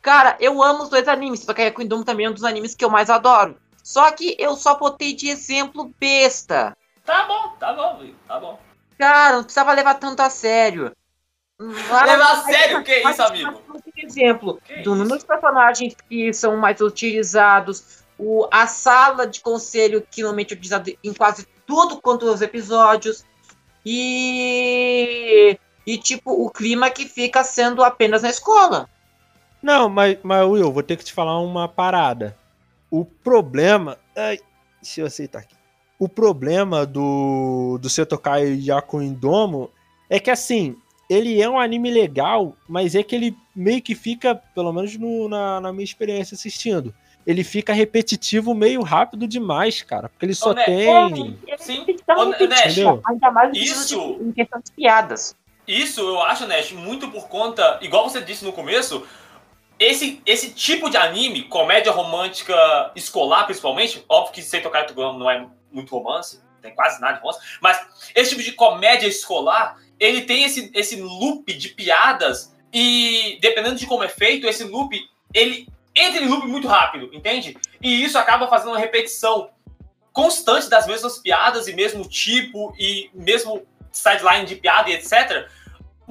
Cara, eu amo os dois animes, só que a Kingdom também é um dos animes que eu mais adoro. Só que eu só botei de exemplo besta. Tá bom, tá bom, tá bom. Cara, não precisava levar tanto a sério. levar a sério? O que é isso, amigo? Exemplo, que do número de personagens que são mais utilizados, o, a sala de conselho que normalmente é utilizada em quase tudo quanto os episódios. E, e tipo, o clima que fica sendo apenas na escola. Não, mas, mas Will, vou ter que te falar uma parada. O problema. Ai, deixa eu aceitar aqui. O problema do, do Setokai Yaku Indomo é que assim, ele é um anime legal, mas é que ele meio que fica, pelo menos no, na, na minha experiência assistindo, ele fica repetitivo meio rápido demais, cara. Porque ele só né? tem. É, sim, entendeu? Ainda mais isso, em questão de piadas. Isso eu acho, Nash, muito por conta, igual você disse no começo, esse, esse tipo de anime, comédia romântica escolar, principalmente, óbvio que Tocar não é muito romance, tem quase nada de romance, mas esse tipo de comédia escolar, ele tem esse, esse loop de piadas e, dependendo de como é feito, esse loop, ele entra em loop muito rápido, entende? E isso acaba fazendo uma repetição constante das mesmas piadas e mesmo tipo e mesmo sideline de piada e etc.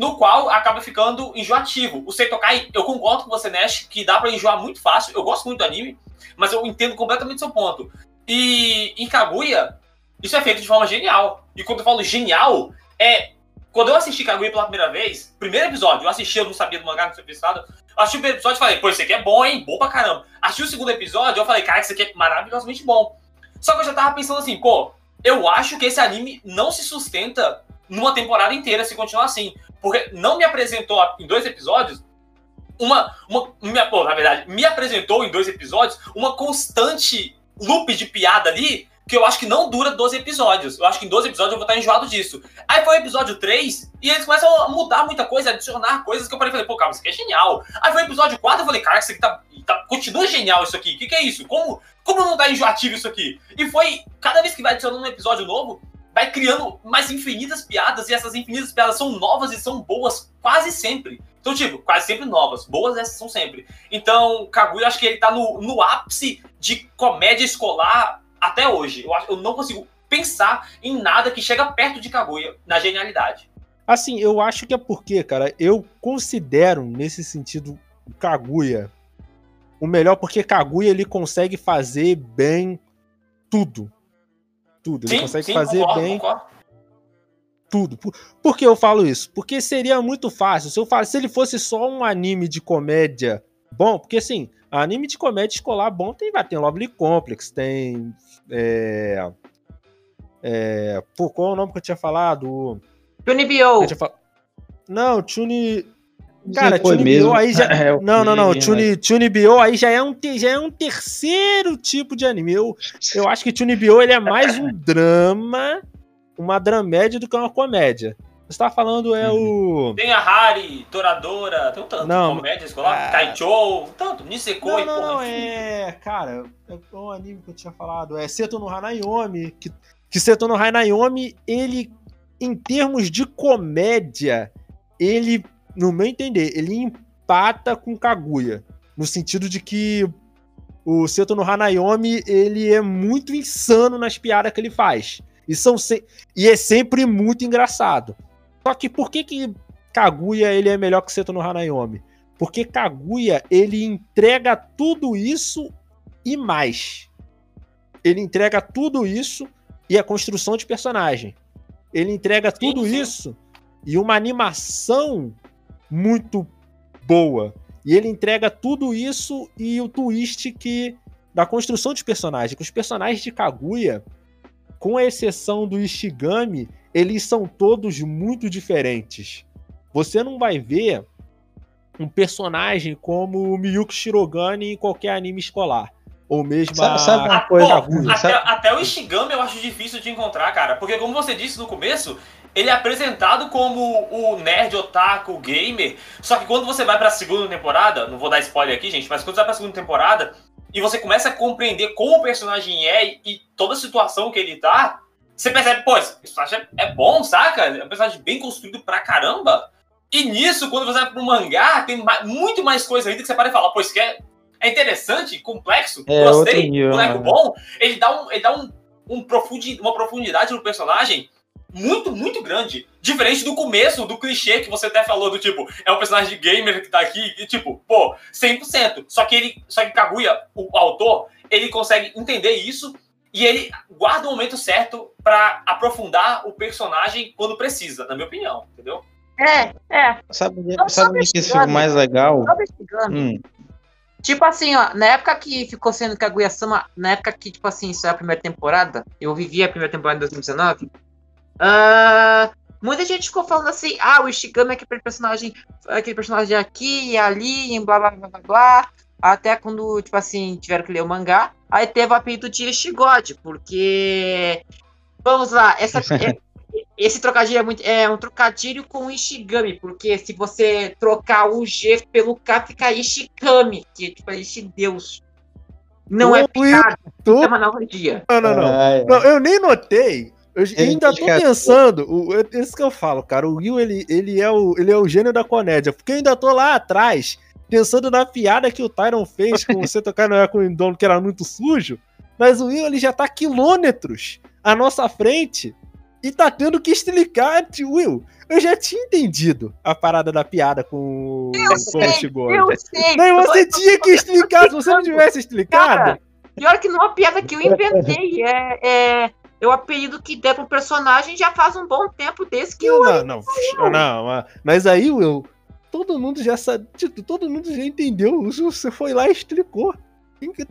No qual acaba ficando enjoativo. O Seitokai, eu concordo com você, Nash, que dá para enjoar muito fácil. Eu gosto muito do anime, mas eu entendo completamente seu ponto. E em Kaguya, isso é feito de forma genial. E quando eu falo genial, é. Quando eu assisti Kaguya pela primeira vez, primeiro episódio, eu assisti, eu não sabia do mangá, não tinha pensado. Assisti o primeiro episódio e falei, pô, isso aqui é bom, hein? Bom pra caramba. Assisti o segundo episódio, eu falei, cara, isso aqui é maravilhosamente bom. Só que eu já tava pensando assim, pô, eu acho que esse anime não se sustenta numa temporada inteira se continuar assim. Porque não me apresentou em dois episódios uma. uma na verdade, me apresentou em dois episódios uma constante loop de piada ali que eu acho que não dura 12 episódios. Eu acho que em 12 episódios eu vou estar enjoado disso. Aí foi o episódio 3 e eles começam a mudar muita coisa, adicionar coisas que eu falei, pô, calma, isso aqui é genial. Aí foi o episódio 4 eu falei, cara, isso aqui tá, tá continua genial isso aqui. O que, que é isso? Como, como não tá enjoativo isso aqui? E foi, cada vez que vai adicionando um episódio novo, vai criando mais infinitas piadas e essas infinitas piadas são novas e são boas quase sempre. Então, tipo, quase sempre novas. Boas essas são sempre. Então, Kaguya, acho que ele tá no, no ápice de comédia escolar até hoje. Eu, acho, eu não consigo pensar em nada que chega perto de Kaguya na genialidade. Assim, eu acho que é porque, cara, eu considero nesse sentido Kaguya o melhor porque Kaguya ele consegue fazer bem tudo. Tudo. Ele sim, consegue sim, fazer concordo, bem concordo. tudo. Por, por que eu falo isso? Porque seria muito fácil. Se, eu falo, se ele fosse só um anime de comédia bom, porque assim, anime de comédia escolar bom tem, vai, tem Lovely Complex, tem é, é, pô, qual é o nome que eu tinha falado? Tunibio. Fal... Não, Tune. Cara, Tunibio aí já. É, não, não, não. Tune, Tunibio aí já é, um já é um terceiro tipo de anime. Eu, eu acho que Tunibio ele é mais um drama, uma dramédia do que uma comédia. Você tá falando é o. Tem a Hari, Toradora, tem um tanto. Não, comédia escolar, é... Kaichou, tanto, Nisekoi, não, não, porra. é. Cara, é um anime que eu tinha falado. É Seto no Hanayomi. Que, que Seto no Hanayomi, ele, em termos de comédia, ele, no meu entender, ele empata com Kaguya. No sentido de que o Seto no Hanayomi, ele é muito insano nas piadas que ele faz. E, são se... e é sempre muito engraçado. Só que por que que Kaguya ele é melhor que Seto no Hanayomi? Porque Kaguya ele entrega tudo isso e mais. Ele entrega tudo isso e a construção de personagem. Ele entrega tudo sim, sim. isso e uma animação muito boa. E ele entrega tudo isso e o twist que da construção de personagem. Que os personagens de Kaguya, com a exceção do Ishigami, eles são todos muito diferentes. Você não vai ver um personagem como o Miyuki Shirogane em qualquer anime escolar. Ou mesmo sabe, a... sabe uma coisa? Pô, até, até, o Ishigami eu acho difícil de encontrar, cara. Porque como você disse no começo, ele é apresentado como o nerd otaku gamer. Só que quando você vai pra segunda temporada, não vou dar spoiler aqui, gente, mas quando você vai pra segunda temporada e você começa a compreender como o personagem é e toda a situação que ele tá, você percebe, pô, esse personagem é bom, saca? É um personagem bem construído pra caramba. E nisso, quando você vai pro mangá, tem muito mais coisa ainda que você pode falar, pô, isso aqui é, é interessante, complexo, é, gostei, nível, boneco né? bom. Ele dá, um, ele dá um, um profundi, uma profundidade no personagem muito, muito grande. Diferente do começo, do clichê que você até falou, do tipo, é um personagem gamer que tá aqui, e tipo, pô, 100%. Só que ele, só que Kaguya, o autor, ele consegue entender isso e ele guarda o momento certo para aprofundar o personagem quando precisa, na minha opinião, entendeu? É, é. Sabe, sabe o que esse mais legal? Hum. Tipo assim, ó, na época que ficou sendo Kaguya-sama, na época que, tipo assim, isso é a primeira temporada, eu vivi a primeira temporada em 2019, uh, ah, muita gente ficou falando assim, ah, o Ishigami é aquele personagem, aquele personagem aqui e ali, e blá blá blá blá blá. até quando, tipo assim, tiveram que ler o mangá. Aí teve o apelido de Ishigod, porque. Vamos lá, essa, é, esse trocadilho é, muito, é um trocadilho com Ishigami, porque se você trocar o G pelo K, fica Ishikami, que tipo, é Ishideus. Não é piada, é uma analogia. Não, não, não. não eu nem notei. Eu ainda tô pensando, o, é isso que eu falo, cara. O Will, ele, ele, é o, ele é o gênio da comédia. Porque eu ainda tô lá atrás, pensando na piada que o Tyron fez com você tocar no com o dono que era muito sujo. Mas o Will, ele já tá quilômetros à nossa frente e tá tendo que explicar, Will. Eu já tinha entendido a parada da piada com, eu com sei, o. Mas você tinha que explicar, se você não tivesse explicado. Cara, pior que não é uma piada que eu inventei. É, é, é o apelido que der pro personagem já faz um bom tempo desse que não, eu. Não, não, não, mas aí, Will, todo mundo já sabe. Tipo, todo mundo já entendeu. Você foi lá e explicou.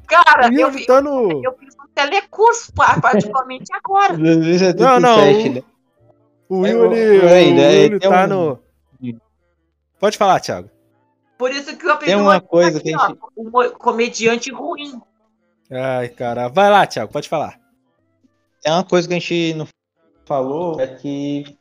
Cara, eu, eu, tá no... eu fiz um telecurso praticamente agora. Não, não. O Will, ele, ainda, ele tá no. Pode falar, Thiago. Por isso que eu aprendi uma coisa aqui, gente... ó, um comediante ruim. Ai, cara. Vai lá, Thiago, pode falar. É uma coisa que a gente não falou, é que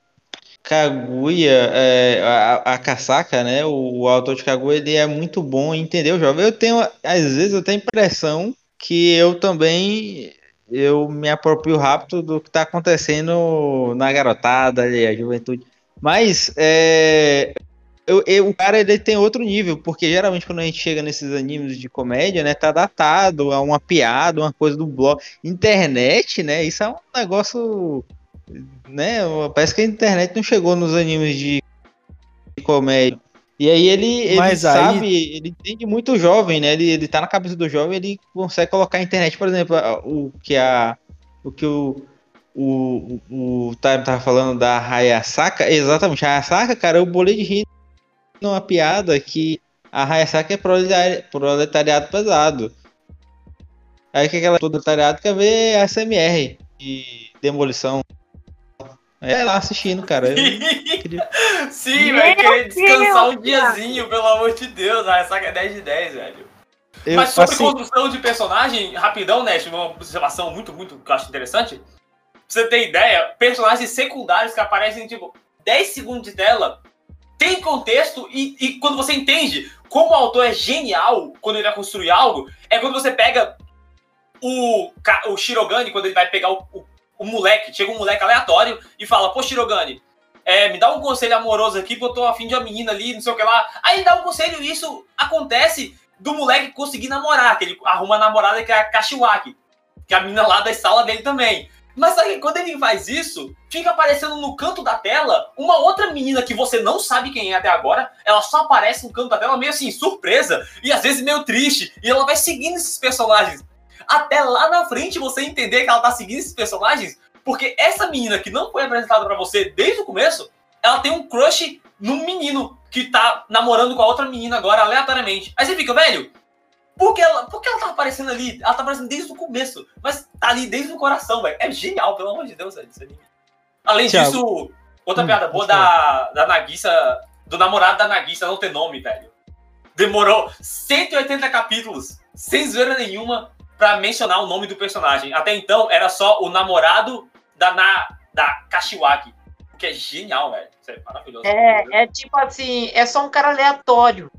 Kaguya, é, a, a né? O, o, autor de Kaguya, ele é muito bom, entendeu, jovem? Eu tenho, às vezes, eu tenho a impressão que eu também eu me aproprio rápido do que está acontecendo na garotada, a juventude. Mas é, eu, eu, o cara ele tem outro nível, porque geralmente quando a gente chega nesses animes de comédia, né, tá datado, é uma piada, uma coisa do blog. Internet, né, isso é um negócio, né, parece que a internet não chegou nos animes de comédia. E aí ele, ele Mas sabe, aí... ele entende muito jovem, né? Ele, ele tá na cabeça do jovem, ele consegue colocar a internet, por exemplo, o que a o que o o, o, o Time tava falando da Hayasaka, exatamente, a Hayasaka, cara, eu bolei de rir numa piada que a Hayasaka é proletari, proletariado pesado. Aí que aquela proletariado quer ver a SMR e demolição. É lá assistindo, cara. queria... Sim, velho, querer descansar um diazinho, pelo amor de Deus. A ressaca é 10 de 10, velho. Eu, Mas sobre assim... construção de personagem, rapidão, Nest, uma observação muito, muito que eu acho interessante. Pra você ter ideia, personagens secundários que aparecem, tipo, 10 segundos de tela, tem contexto e, e quando você entende como o autor é genial quando ele vai construir algo, é quando você pega o, o Shirogane, quando ele vai pegar o, o o moleque, chega um moleque aleatório e fala, pô, Shirogane, é, me dá um conselho amoroso aqui, porque eu tô afim de uma menina ali, não sei o que lá. Aí dá um conselho e isso acontece do moleque conseguir namorar, que ele arruma a namorada que é a Kashiwaki, que é a menina lá da sala dele também. Mas aí, quando ele faz isso, fica aparecendo no canto da tela uma outra menina que você não sabe quem é até agora. Ela só aparece no canto da tela, meio assim, surpresa, e às vezes meio triste. E ela vai seguindo esses personagens até lá na frente você entender que ela tá seguindo esses personagens, porque essa menina que não foi apresentada para você desde o começo, ela tem um crush num menino que tá namorando com a outra menina agora aleatoriamente. Aí você fica, velho, por que ela, por que ela tá aparecendo ali? Ela tá aparecendo desde o começo, mas tá ali desde o coração, velho. É genial, pelo amor de Deus, velho, Além Thiago. disso, outra hum, piada boa da, da Nagisa, do namorado da Nagisa não ter nome, velho. Demorou 180 capítulos, sem zoeira nenhuma, para mencionar o nome do personagem. Até então era só o namorado da, na, da Kashiwagi. O que é genial, velho. Isso é maravilhoso. É, é tipo assim, é só um cara aleatório.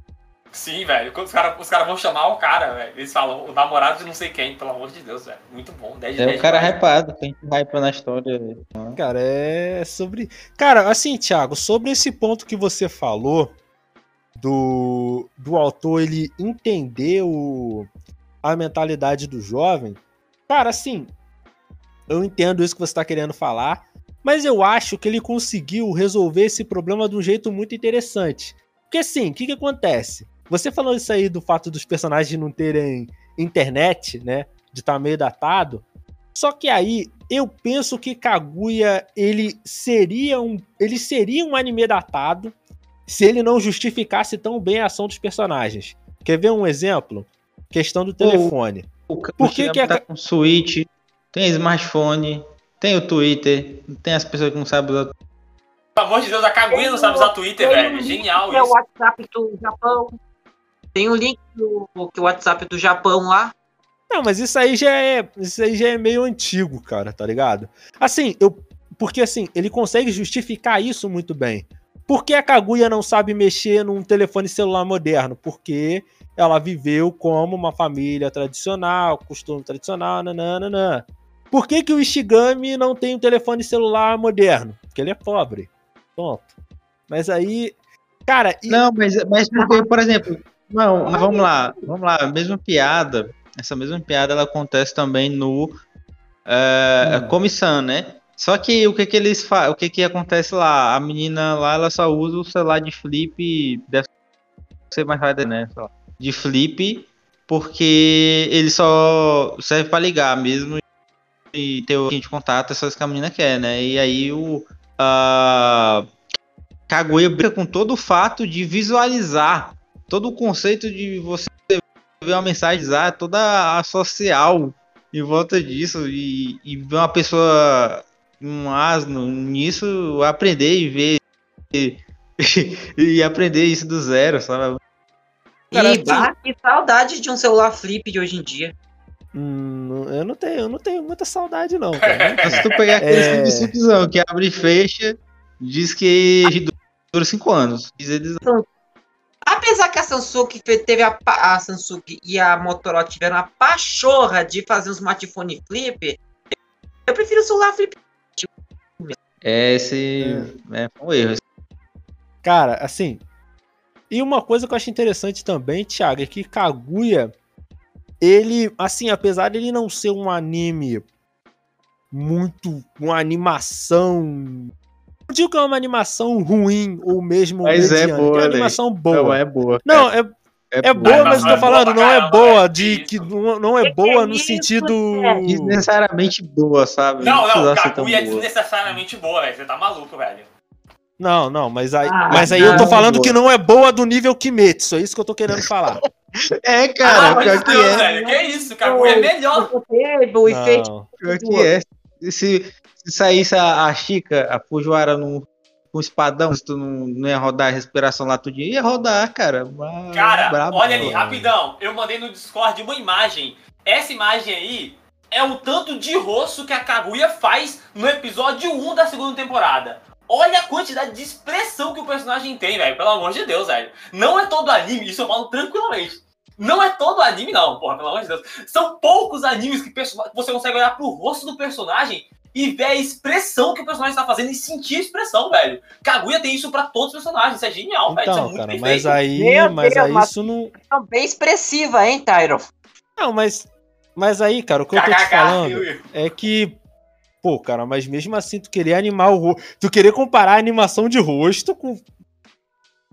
Sim, velho. Os caras os cara vão chamar o cara, velho. Eles falam o namorado de não sei quem, pelo amor de Deus, velho. Muito bom. 10 de é 10 o cara hypado, tem que hypa na história. Cara, é sobre. Cara, assim, Thiago, sobre esse ponto que você falou do, do autor ele entender o, a mentalidade do jovem, cara, assim, eu entendo isso que você está querendo falar, mas eu acho que ele conseguiu resolver esse problema de um jeito muito interessante. Porque assim, o que, que acontece? Você falou isso aí do fato dos personagens não terem internet, né? De estar tá meio datado. Só que aí eu penso que Kaguya ele seria um ele seria um anime datado se ele não justificasse tão bem a ação dos personagens. Quer ver um exemplo? Questão do telefone. O, o, Por que, que a... tá com Switch, tem smartphone, tem o Twitter, tem as pessoas que não sabem usar. Pelo amor de Deus, a Kaguya não sabe usar Twitter, velho. Genial isso. É o WhatsApp do Japão. Tem o um link do, do WhatsApp do Japão lá. Não, mas isso aí já é. Isso aí já é meio antigo, cara, tá ligado? Assim, eu. Porque assim, ele consegue justificar isso muito bem. Por que a Kaguya não sabe mexer num telefone celular moderno? Porque ela viveu como uma família tradicional, costume tradicional, nananana. Por que, que o Ishigami não tem um telefone celular moderno? Porque ele é pobre. Ponto. Mas aí. Cara. E... Não, mas, mas porque, por exemplo. Não, mas vamos lá. Vamos lá. A mesma piada. Essa mesma piada ela acontece também no. Uh, hum. Comissão, né? Só que o que que eles fa... o que que acontece lá? A menina lá, ela só usa o celular de flip, deve ser mais rápido, né? De flip, porque ele só serve para ligar mesmo e ter o de contato, é só isso que a menina quer, né? E aí o a Kaguya brinca com todo o fato de visualizar todo o conceito de você ver uma mensagem toda a social em volta disso e, e ver uma pessoa um asno nisso, aprender e ver e, e aprender isso do zero, sabe? Cara, e bah, que saudade de um celular flip de hoje em dia. Hum, eu não tenho, eu não tenho muita saudade, não. Cara. Se tu pegar aquele é... de que abre e fecha, diz que dura 5 anos. Diz eles... Apesar que a Samsung teve a, a Samsung e a Motorola tiveram a pachorra de fazer um smartphone flip, eu prefiro o celular flip é esse é. é um erro. Cara, assim. E uma coisa que eu acho interessante também, Thiago, é que Kaguya, ele, assim, apesar de ele não ser um anime muito. uma animação. Não digo que é uma animação ruim ou mesmo. Mas mediana, é boa. É uma animação boa. Não, é boa. Não, é, é, é boa, mas eu tô falando, não é boa, de que não, não é boa no sentido. Desnecessariamente boa, sabe? Não, não, Kaguya é desnecessariamente boa, velho. Você tá maluco, velho. Não, não, mas aí, ah, mas aí eu tô falando que não é boa do nível Kimetsu, é isso que eu tô querendo falar. é, cara, ah, pior que é. Velho, que isso, Kaguya é melhor. O efeito. Pior que é. Se, se saísse a, a Chica, a Fujiwara num com espadão, se tu não, não ia rodar a respiração lá tudinho, ia rodar, cara. Mas, cara, brabo, olha ali, rapidão. Eu mandei no Discord uma imagem. Essa imagem aí é o tanto de rosto que a Kaguya faz no episódio 1 da segunda temporada. Olha a quantidade de expressão que o personagem tem, velho. Pelo amor de Deus, velho. Não é todo anime, isso eu falo tranquilamente. Não é todo anime, não, porra, pelo amor de Deus. São poucos animes que você consegue olhar pro rosto do personagem e ver a expressão que o personagem está fazendo e sentir a expressão, velho. Kaguya tem isso para todos os personagens, isso é genial, então, velho. Isso é muito cara, bem mas feito. aí, Meu mas Deus, aí isso não. Bem expressiva, hein, Tyron? Não, mas. Mas aí, cara, o que eu tô te falando é que. Pô, cara, mas mesmo assim, tu querer animar o rosto. Tu querer comparar a animação de rosto com.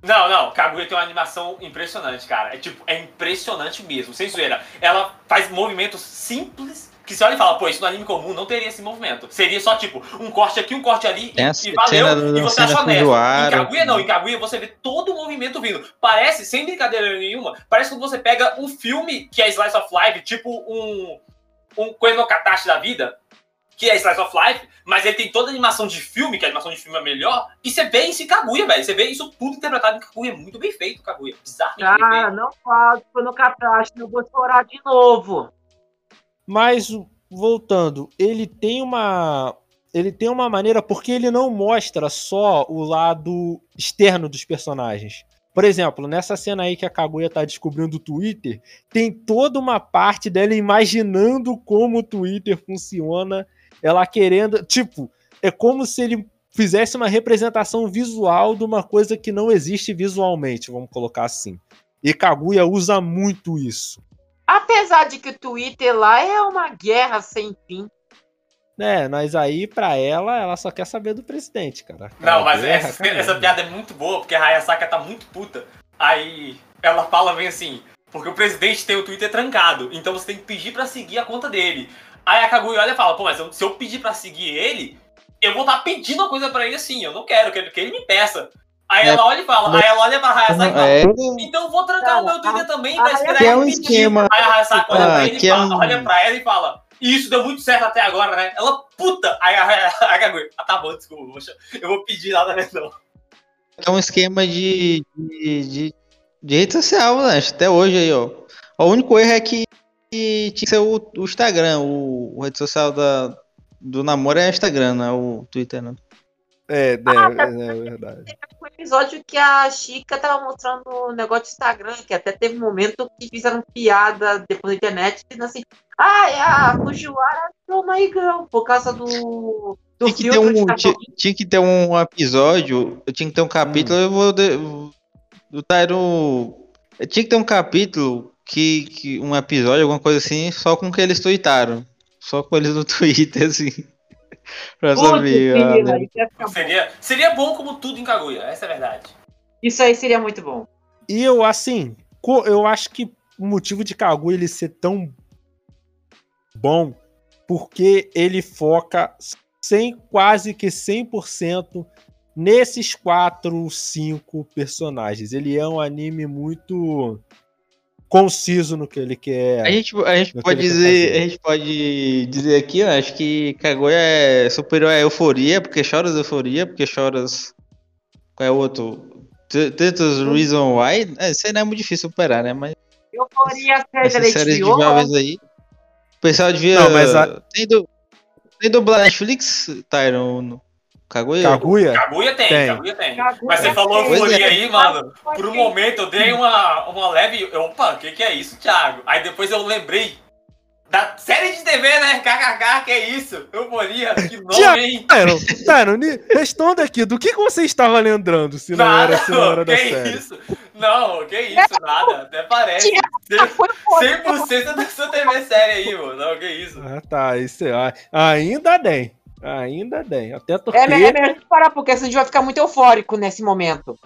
Não, não, Kaguya tem uma animação impressionante, cara. É tipo, é impressionante mesmo, sem zoeira. Ela faz movimentos simples que você olha e fala, pô, isso no anime comum não teria esse movimento. Seria só, tipo, um corte aqui, um corte ali, e, e valeu, e você acha honesto. Em Kaguya não, em Kaguya você vê todo o movimento vindo. Parece, sem brincadeira nenhuma, parece quando você pega um filme que é Slice of Life, tipo um, um Koeno Katashi da vida, que é Slice of Life, mas ele tem toda a animação de filme, que a animação de filme é melhor, e você vê isso em Kaguya, velho. Você vê isso tudo interpretado em Kaguya. Muito bem feito, Kaguya. Bizarro. Ah, não fala Koeno Katashi, eu vou chorar de novo. Mas voltando, ele tem uma ele tem uma maneira porque ele não mostra só o lado externo dos personagens. Por exemplo, nessa cena aí que a Kaguya tá descobrindo o Twitter, tem toda uma parte dela imaginando como o Twitter funciona, ela querendo, tipo, é como se ele fizesse uma representação visual de uma coisa que não existe visualmente, vamos colocar assim. E Kaguya usa muito isso. Apesar de que o Twitter lá é uma guerra sem fim. É, mas aí, pra ela, ela só quer saber do presidente, cara. Não, mas guerra, essa, essa, piada é muito boa, porque a Hayasaka tá muito puta. Aí ela fala bem assim, porque o presidente tem o Twitter trancado, então você tem que pedir para seguir a conta dele. Aí a Kaguya olha e fala, pô, mas se eu pedir para seguir ele, eu vou estar tá pedindo uma coisa para ele assim, eu não quero, que ele me peça. Aí é, ela olha e fala, aí ela olha pra Hayasaka e fala, é, então vou trancar o meu Twitter também pra esperar é um esquema. Aí a Hayasaka olha pra ele e fala, um... olha pra ela e fala, isso deu muito certo até agora, né? Ela, puta! Aí a Kaguya, ah, tá bom, desculpa, eu vou pedir nada mais não. É um esquema de, de, de, De rede social, né? Até hoje aí, ó. O único erro é que tinha que ser o, o Instagram, o, o, rede social da, do namoro é Instagram, não é o Twitter, não. É, ah, é, é, é verdade. Um episódio que a Chica tava mostrando o negócio do Instagram, que até teve um momento que fizeram piada depois da internet, dizendo assim, ah, é a Fujiwara pro My Girl, por causa do. do tinha, que ter um, tinha, tinha, que ter um episódio, tinha que ter um capítulo, hum. eu vou. Do Tyro. Tinha que ter um capítulo que, que. Um episódio, alguma coisa assim, só com que eles tweetaram. Só com eles no Twitter, assim. Pra saber. Né? seria, seria bom como tudo em Kaguya, essa é a verdade. Isso aí seria muito bom. E eu, assim, eu acho que o motivo de Kaguya ele ser tão bom, porque ele foca sem quase que 100% nesses quatro, cinco personagens. Ele é um anime muito conciso no que ele quer. A gente, a gente pode dizer, a gente pode dizer aqui, né, acho que Kaguya é superior à euforia, porque choras euforia, porque choras qual é o outro? Tantos Reason Why, é, isso aí não é muito difícil superar, né? Mas euforia série séries de jovens aí. O pessoal devia não, mas a... tem do tem dublado Netflix, Tyron Kaguya? Kaguya? Kaguya tem, tem. Kaguya tem. Kaguya Mas você falou euforia é. aí, mano. Por um momento eu dei uma, uma leve. Opa, o que, que é isso, Thiago? Aí depois eu lembrei da série de TV, né? KKK, que é isso? Euforia, que nome, hein? Tyron, Tyron, responda aqui, do que, que você estava lembrando, se não nada, era a senhora da série? isso? Não, que isso, nada, até parece. 100% da sua TV série aí, mano. Não, que isso. Ah, tá, isso é... Ainda bem. Ainda bem. Até porque... É melhor é parar, porque senão a gente vai ficar muito eufórico nesse momento.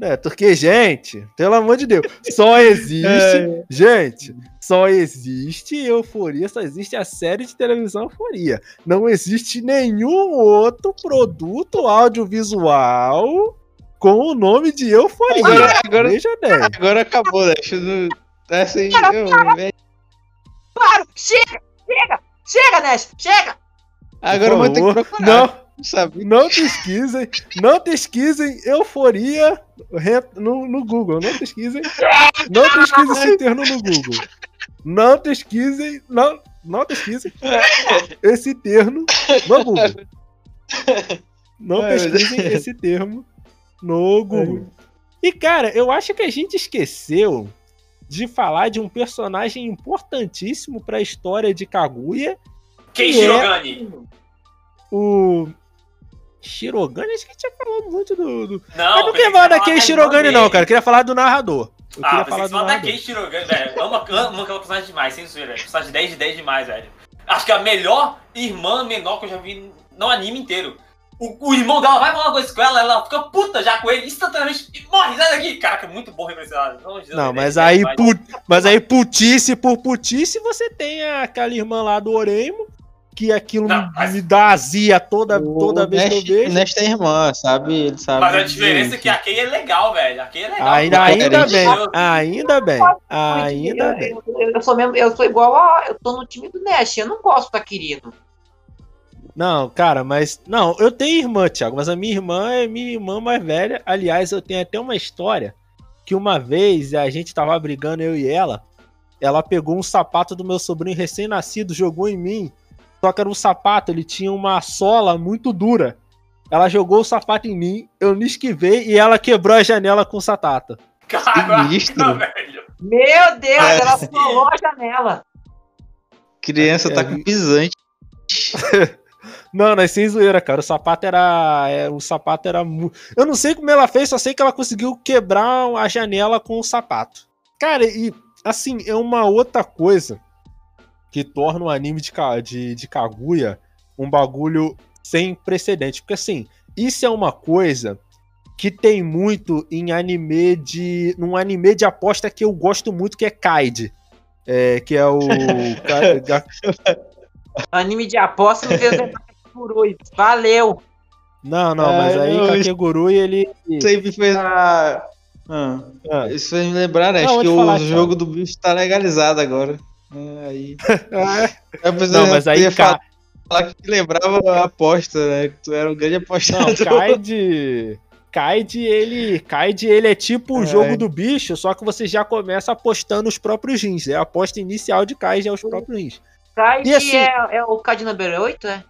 É, porque, gente, pelo amor de Deus, só existe. é. Gente, só existe euforia, só existe a série de televisão euforia. Não existe nenhum outro produto audiovisual com o nome de euforia. Agora, agora, Veja bem. Agora acabou, né? Assim, claro, eu, claro, chega, chega, chega, Nash, chega! Agora eu vou ter que procurar. Não. Sabe? Não pesquisem, não pesquisem euforia no, no Google. Não pesquisem. Não pesquisem esse termo no Google. Não pesquisem. Não, não pesquisem esse termo no Google. Não pesquisem esse termo no Google. E, cara, eu acho que a gente esqueceu de falar de um personagem importantíssimo para a história de Kaguya. Quem que É o Shirogane, acho que a gente já falou muito do. do... Não, Mas não queria falar da Kei Shirogane, não, cara. Eu queria falar do narrador. Eu ah, queria falar do narrador. da Kei Shirogane, velho. Amo, amo aquela personagem demais, sem zoeira. Personagem 10 de 10 demais, velho. Acho que é a melhor irmã menor que eu já vi no anime inteiro. O, o irmão dela vai falar uma coisa com ela, ela fica puta já com ele, instantaneamente, e morre, sai daqui! Caraca, é muito bom representar. Não, não mas, aí, put, mas aí putice por putice, você tem aquela irmã lá do Oreimo, que aquilo não, mas... me dá azia toda, toda vez Nest, que eu vejo. Nesta irmã, sabe? Ele sabe. Mas a diferença é que a Kay é legal, velho. A Kay é legal. Ainda, ainda bem, ainda bem, ainda bem. Eu, eu, sou mesmo, eu sou igual a. Eu tô no time do Nest, eu não gosto da querido. Não, cara, mas. Não, eu tenho irmã, Thiago, mas a minha irmã é minha irmã mais velha. Aliás, eu tenho até uma história que uma vez a gente tava brigando, eu e ela. Ela pegou um sapato do meu sobrinho recém-nascido, jogou em mim só que era um sapato, ele tinha uma sola muito dura. Ela jogou o sapato em mim, eu me esquivei e ela quebrou a janela com o sapato. Caraca, velho. Meu Deus, é. ela pulou a janela. Criança tá é, com pisante. não, não é sem zoeira, cara. O sapato era. É, o sapato era. Eu não sei como ela fez, só sei que ela conseguiu quebrar a janela com o sapato. Cara, e assim, é uma outra coisa que torna o anime de, de, de Kaguya um bagulho sem precedente. Porque assim, isso é uma coisa que tem muito em anime de. num anime de aposta que eu gosto muito, que é Kaid. É, que é o. anime de aposta não fez Kakegurui. Valeu! Não, não, mas é, aí eu... Kakegurui ele. Sempre foi a. Ah, ah. Isso fez me lembrar, né? Não, Acho que o jogo do bicho tá legalizado agora. É, aí. é, não, mas aí. Ca... Falar que lembrava a aposta, né? Que tu era um grande apostador. Não, Kaid. Kaid, ele, Kaid, ele é tipo o é. jogo do bicho, só que você já começa apostando os próprios rins. É a aposta inicial de Kaid é os próprios rins. Kaid assim, é, é, o Kaid número 8, é?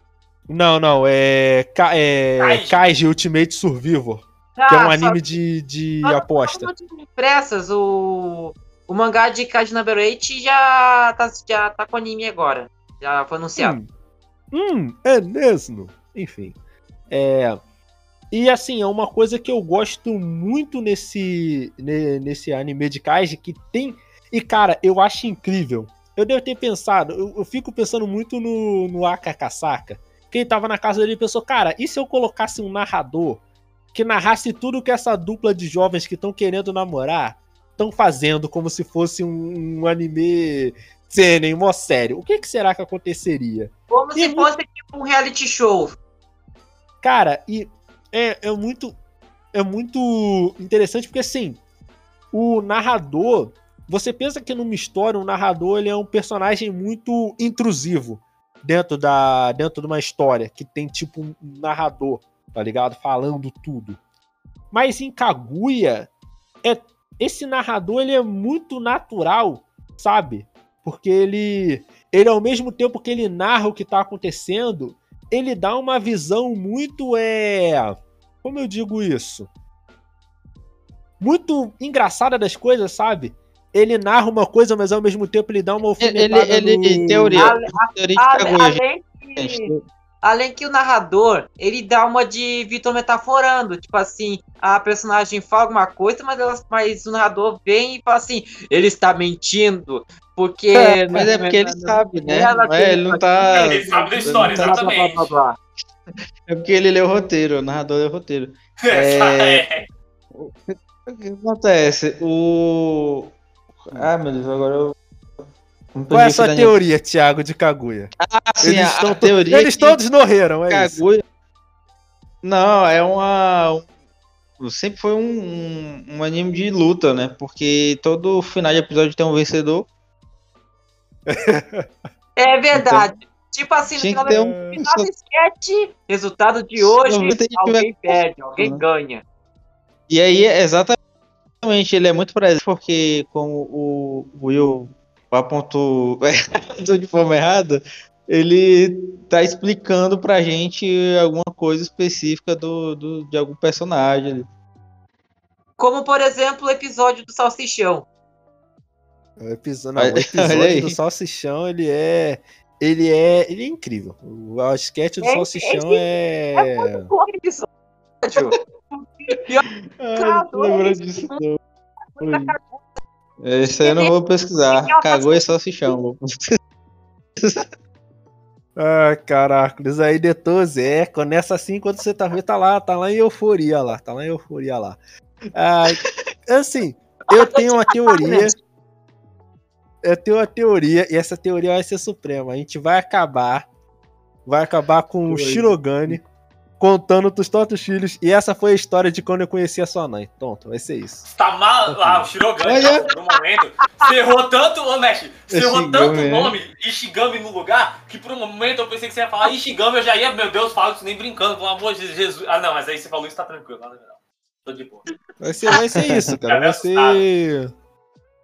Não, não, é, é Kaid Ultimate Survivor, ah, que é um anime de, de aposta. Impressas, o, o mangá de Kaid número 8 já tá, já tá com anime agora. Já foi anunciado. Hum, hum é mesmo. Enfim. É, e assim, é uma coisa que eu gosto muito nesse, nesse anime de Kaiji, que tem. E cara, eu acho incrível. Eu devo ter pensado, eu, eu fico pensando muito no, no Akakasaka. Quem tava na casa dele pensou, cara, e se eu colocasse um narrador que narrasse tudo que essa dupla de jovens que estão querendo namorar estão fazendo como se fosse um, um anime seinen, mó sério? O que, que será que aconteceria? Como e se fosse tipo um reality show. Cara, e é, é muito. É muito interessante porque assim. O narrador. Você pensa que numa história, o um narrador ele é um personagem muito intrusivo dentro da dentro de uma história que tem tipo um narrador, tá ligado? Falando tudo. Mas em Kaguya é esse narrador ele é muito natural, sabe? Porque ele ele ao mesmo tempo que ele narra o que tá acontecendo, ele dá uma visão muito é como eu digo isso? Muito engraçada das coisas, sabe? Ele narra uma coisa, mas ao mesmo tempo ele dá uma alfinetada ele, ele, no... teoria, a, teoria a, a, além, que, além que o narrador, ele dá uma de Vitor metaforando, tipo assim, a personagem fala alguma coisa, mas, ela, mas o narrador vem e fala assim, ele está mentindo, porque... É, mas é porque ele sabe, né? É, ele não tá... Ele sabe da história, tá, exatamente. Blá, blá, blá, é porque ele leu o roteiro, o narrador leu o roteiro. É... o que acontece? O. Ah, meu Deus, agora eu. Qual é a sua teoria, Thiago, de Kaguya? Ah, sim, eles, a, a teoria eles todos morreram, é Kaguya... isso? Não, é uma. Sempre foi um, um, um, anime de luta, né? Porque todo final de episódio tem um vencedor. É verdade. Então... Tipo assim, Tinha no final, um... final do sketch, resultado de hoje, alguém perde, alguém né? ganha. E aí, exatamente, ele é muito presente, porque como o Will apontou de forma errada, ele tá explicando pra gente alguma coisa específica do, do, de algum personagem. Como, por exemplo, o episódio do Salsichão. O episódio, não, o episódio do Salsichão, ele é ele é, ele é incrível. O sketch do é, Salsichão é. É, é muito bom episódio. Lembrou disso não. Esse aí eu não vou pesquisar. Cagou e salsichão. ah, caraca, isso aí detou Zé. Quando essa assim, quando você tá vendo, tá lá, tá lá em euforia lá. Tá lá em euforia lá. Ah, assim, eu tenho uma teoria eu tenho uma teoria, e essa teoria vai ser suprema. A gente vai acabar. Vai acabar com o Shirogane contando dos tantos filhos. E essa foi a história de quando eu conheci a sua mãe. Tonto, vai ser isso. Tá mal. Ah, o Shirogane, Olha. por um momento. Você errou tanto, ô Mesh, você errou tanto o nome Ishigami no lugar, que por um momento eu pensei que você ia falar Ishigami, eu já ia, meu Deus, falo isso nem brincando, pelo amor de Jesus. Ah, não, mas aí você falou isso, tá tranquilo, nada melhor. Tô de boa. Vai ser, vai ser isso, cara. Vai ser.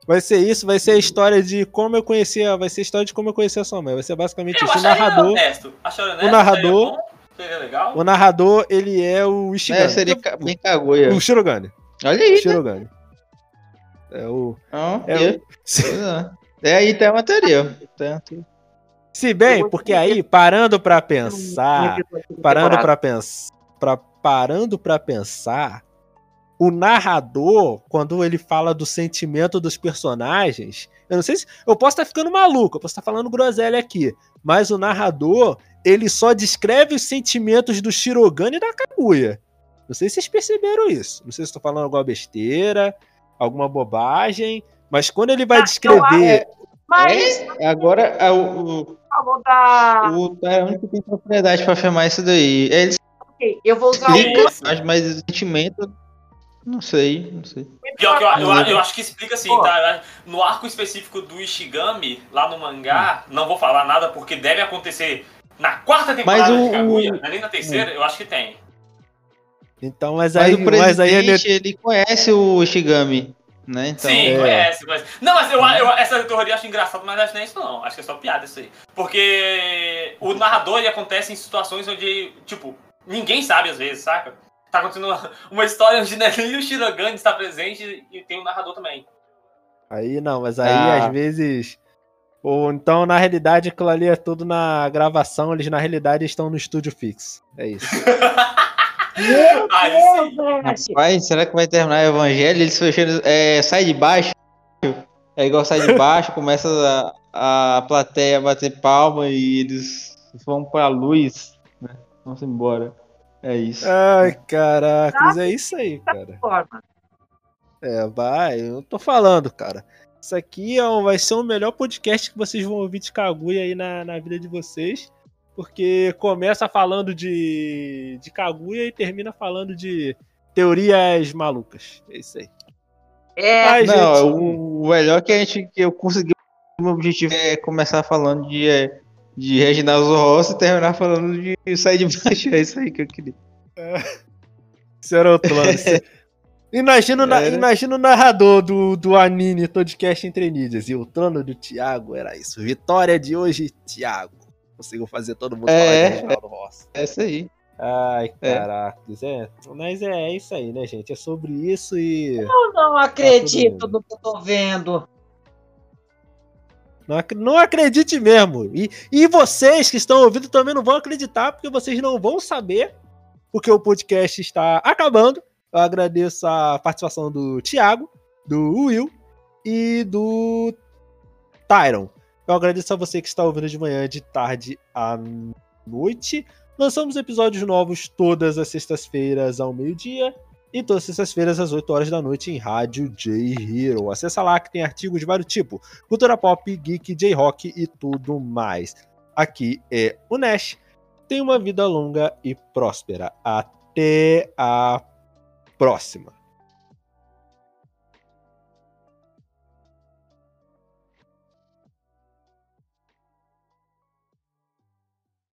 Vai ser isso, vai ser a história de como eu conhecia, vai ser a história de como eu conhecia a sua mãe. Vai ser basicamente eu isso. O narrador. Honesto. Honesto, o narrador. Seria legal? O narrador, ele é o Ishigami. É, seria bem Kaguya. O Shirogane. Olha aí. O né? Shirogane. Né? É o. Ah, é, o... É. é aí tem uma teoria. Tem... Se bem, porque aí, parando pra pensar. Parando pra pensar. Pra, parando pra pensar o narrador, quando ele fala do sentimento dos personagens, eu não sei se. Eu posso estar ficando maluco, eu posso estar falando groselha aqui. Mas o narrador, ele só descreve os sentimentos do Shirogane e da Kaguya. Não sei se vocês perceberam isso. Não sei se estou falando alguma besteira, alguma bobagem. Mas quando ele vai ah, descrever. É, mas... É, agora é o. O, da... o é o único que tem propriedade para afirmar isso daí. Eles. Okay, eu vou usar o. Mas o sentimento não sei, não sei. Pior que eu, eu, eu, acho que explica assim, tá? No arco específico do Ishigami, lá no mangá, hum. não vou falar nada porque deve acontecer na quarta temporada Mas o, de Kaguya, não é nem na terceira, eu acho que tem. Então, mas, mas aí, o mas aí ele... ele conhece o Shigami. Né? Então, Sim, é. conhece, mas. Não, mas eu, eu, essa teoria eu acho engraçada, mas acho que não é isso, não. Acho que é só piada isso aí. Porque o narrador ele acontece em situações onde, tipo, ninguém sabe às vezes, saca? Tá acontecendo uma, uma história onde nem o Shirogane está presente e tem o narrador também. Aí não, mas aí ah. às vezes. Ou então, na realidade, aquilo ali é tudo na gravação, eles na realidade estão no estúdio fixo. É isso. Rapaz, será que vai terminar o evangelho? Eles fechando, é, sai de baixo. É igual sai de baixo, começa a, a plateia a bater palma e eles vão pra luz. Né? Vamos embora. É isso. Ai, caracas, é isso aí, cara. É, vai, eu tô falando, cara. Isso aqui é vai ser o melhor podcast que vocês vão ouvir de Kaguya aí na, na vida de vocês porque começa falando de, de Kaguya e termina falando de teorias malucas. É isso aí. É, Ai, não, gente... o, melhor que a gente que eu consegui o meu objetivo é começar falando de, é, de Reginaldo Rossi e terminar falando de sair de baixo. É isso aí que eu queria. É. Esse era o plano. Imagina, é. imagina o narrador do, do anime podcast entre mídias. E o plano do Thiago era isso. Vitória de hoje, Thiago consigo fazer todo mundo é, falar de Rossi. É isso aí. Ai, caracas, é. é. Mas é, é, isso aí, né, gente? É sobre isso e. Eu não acredito tá no que eu tô vendo. Não, ac não acredite mesmo. E, e vocês que estão ouvindo também não vão acreditar, porque vocês não vão saber, porque o podcast está acabando. Eu agradeço a participação do Thiago, do Will e do Tyron. Eu agradeço a você que está ouvindo de manhã, de tarde à noite. Lançamos episódios novos todas as sextas-feiras ao meio-dia e todas as sextas-feiras às 8 horas da noite em Rádio J Hero. Acesse lá que tem artigos de vários tipos: cultura pop, geek, J-rock e tudo mais. Aqui é o Nash. Tenha uma vida longa e próspera. Até a próxima.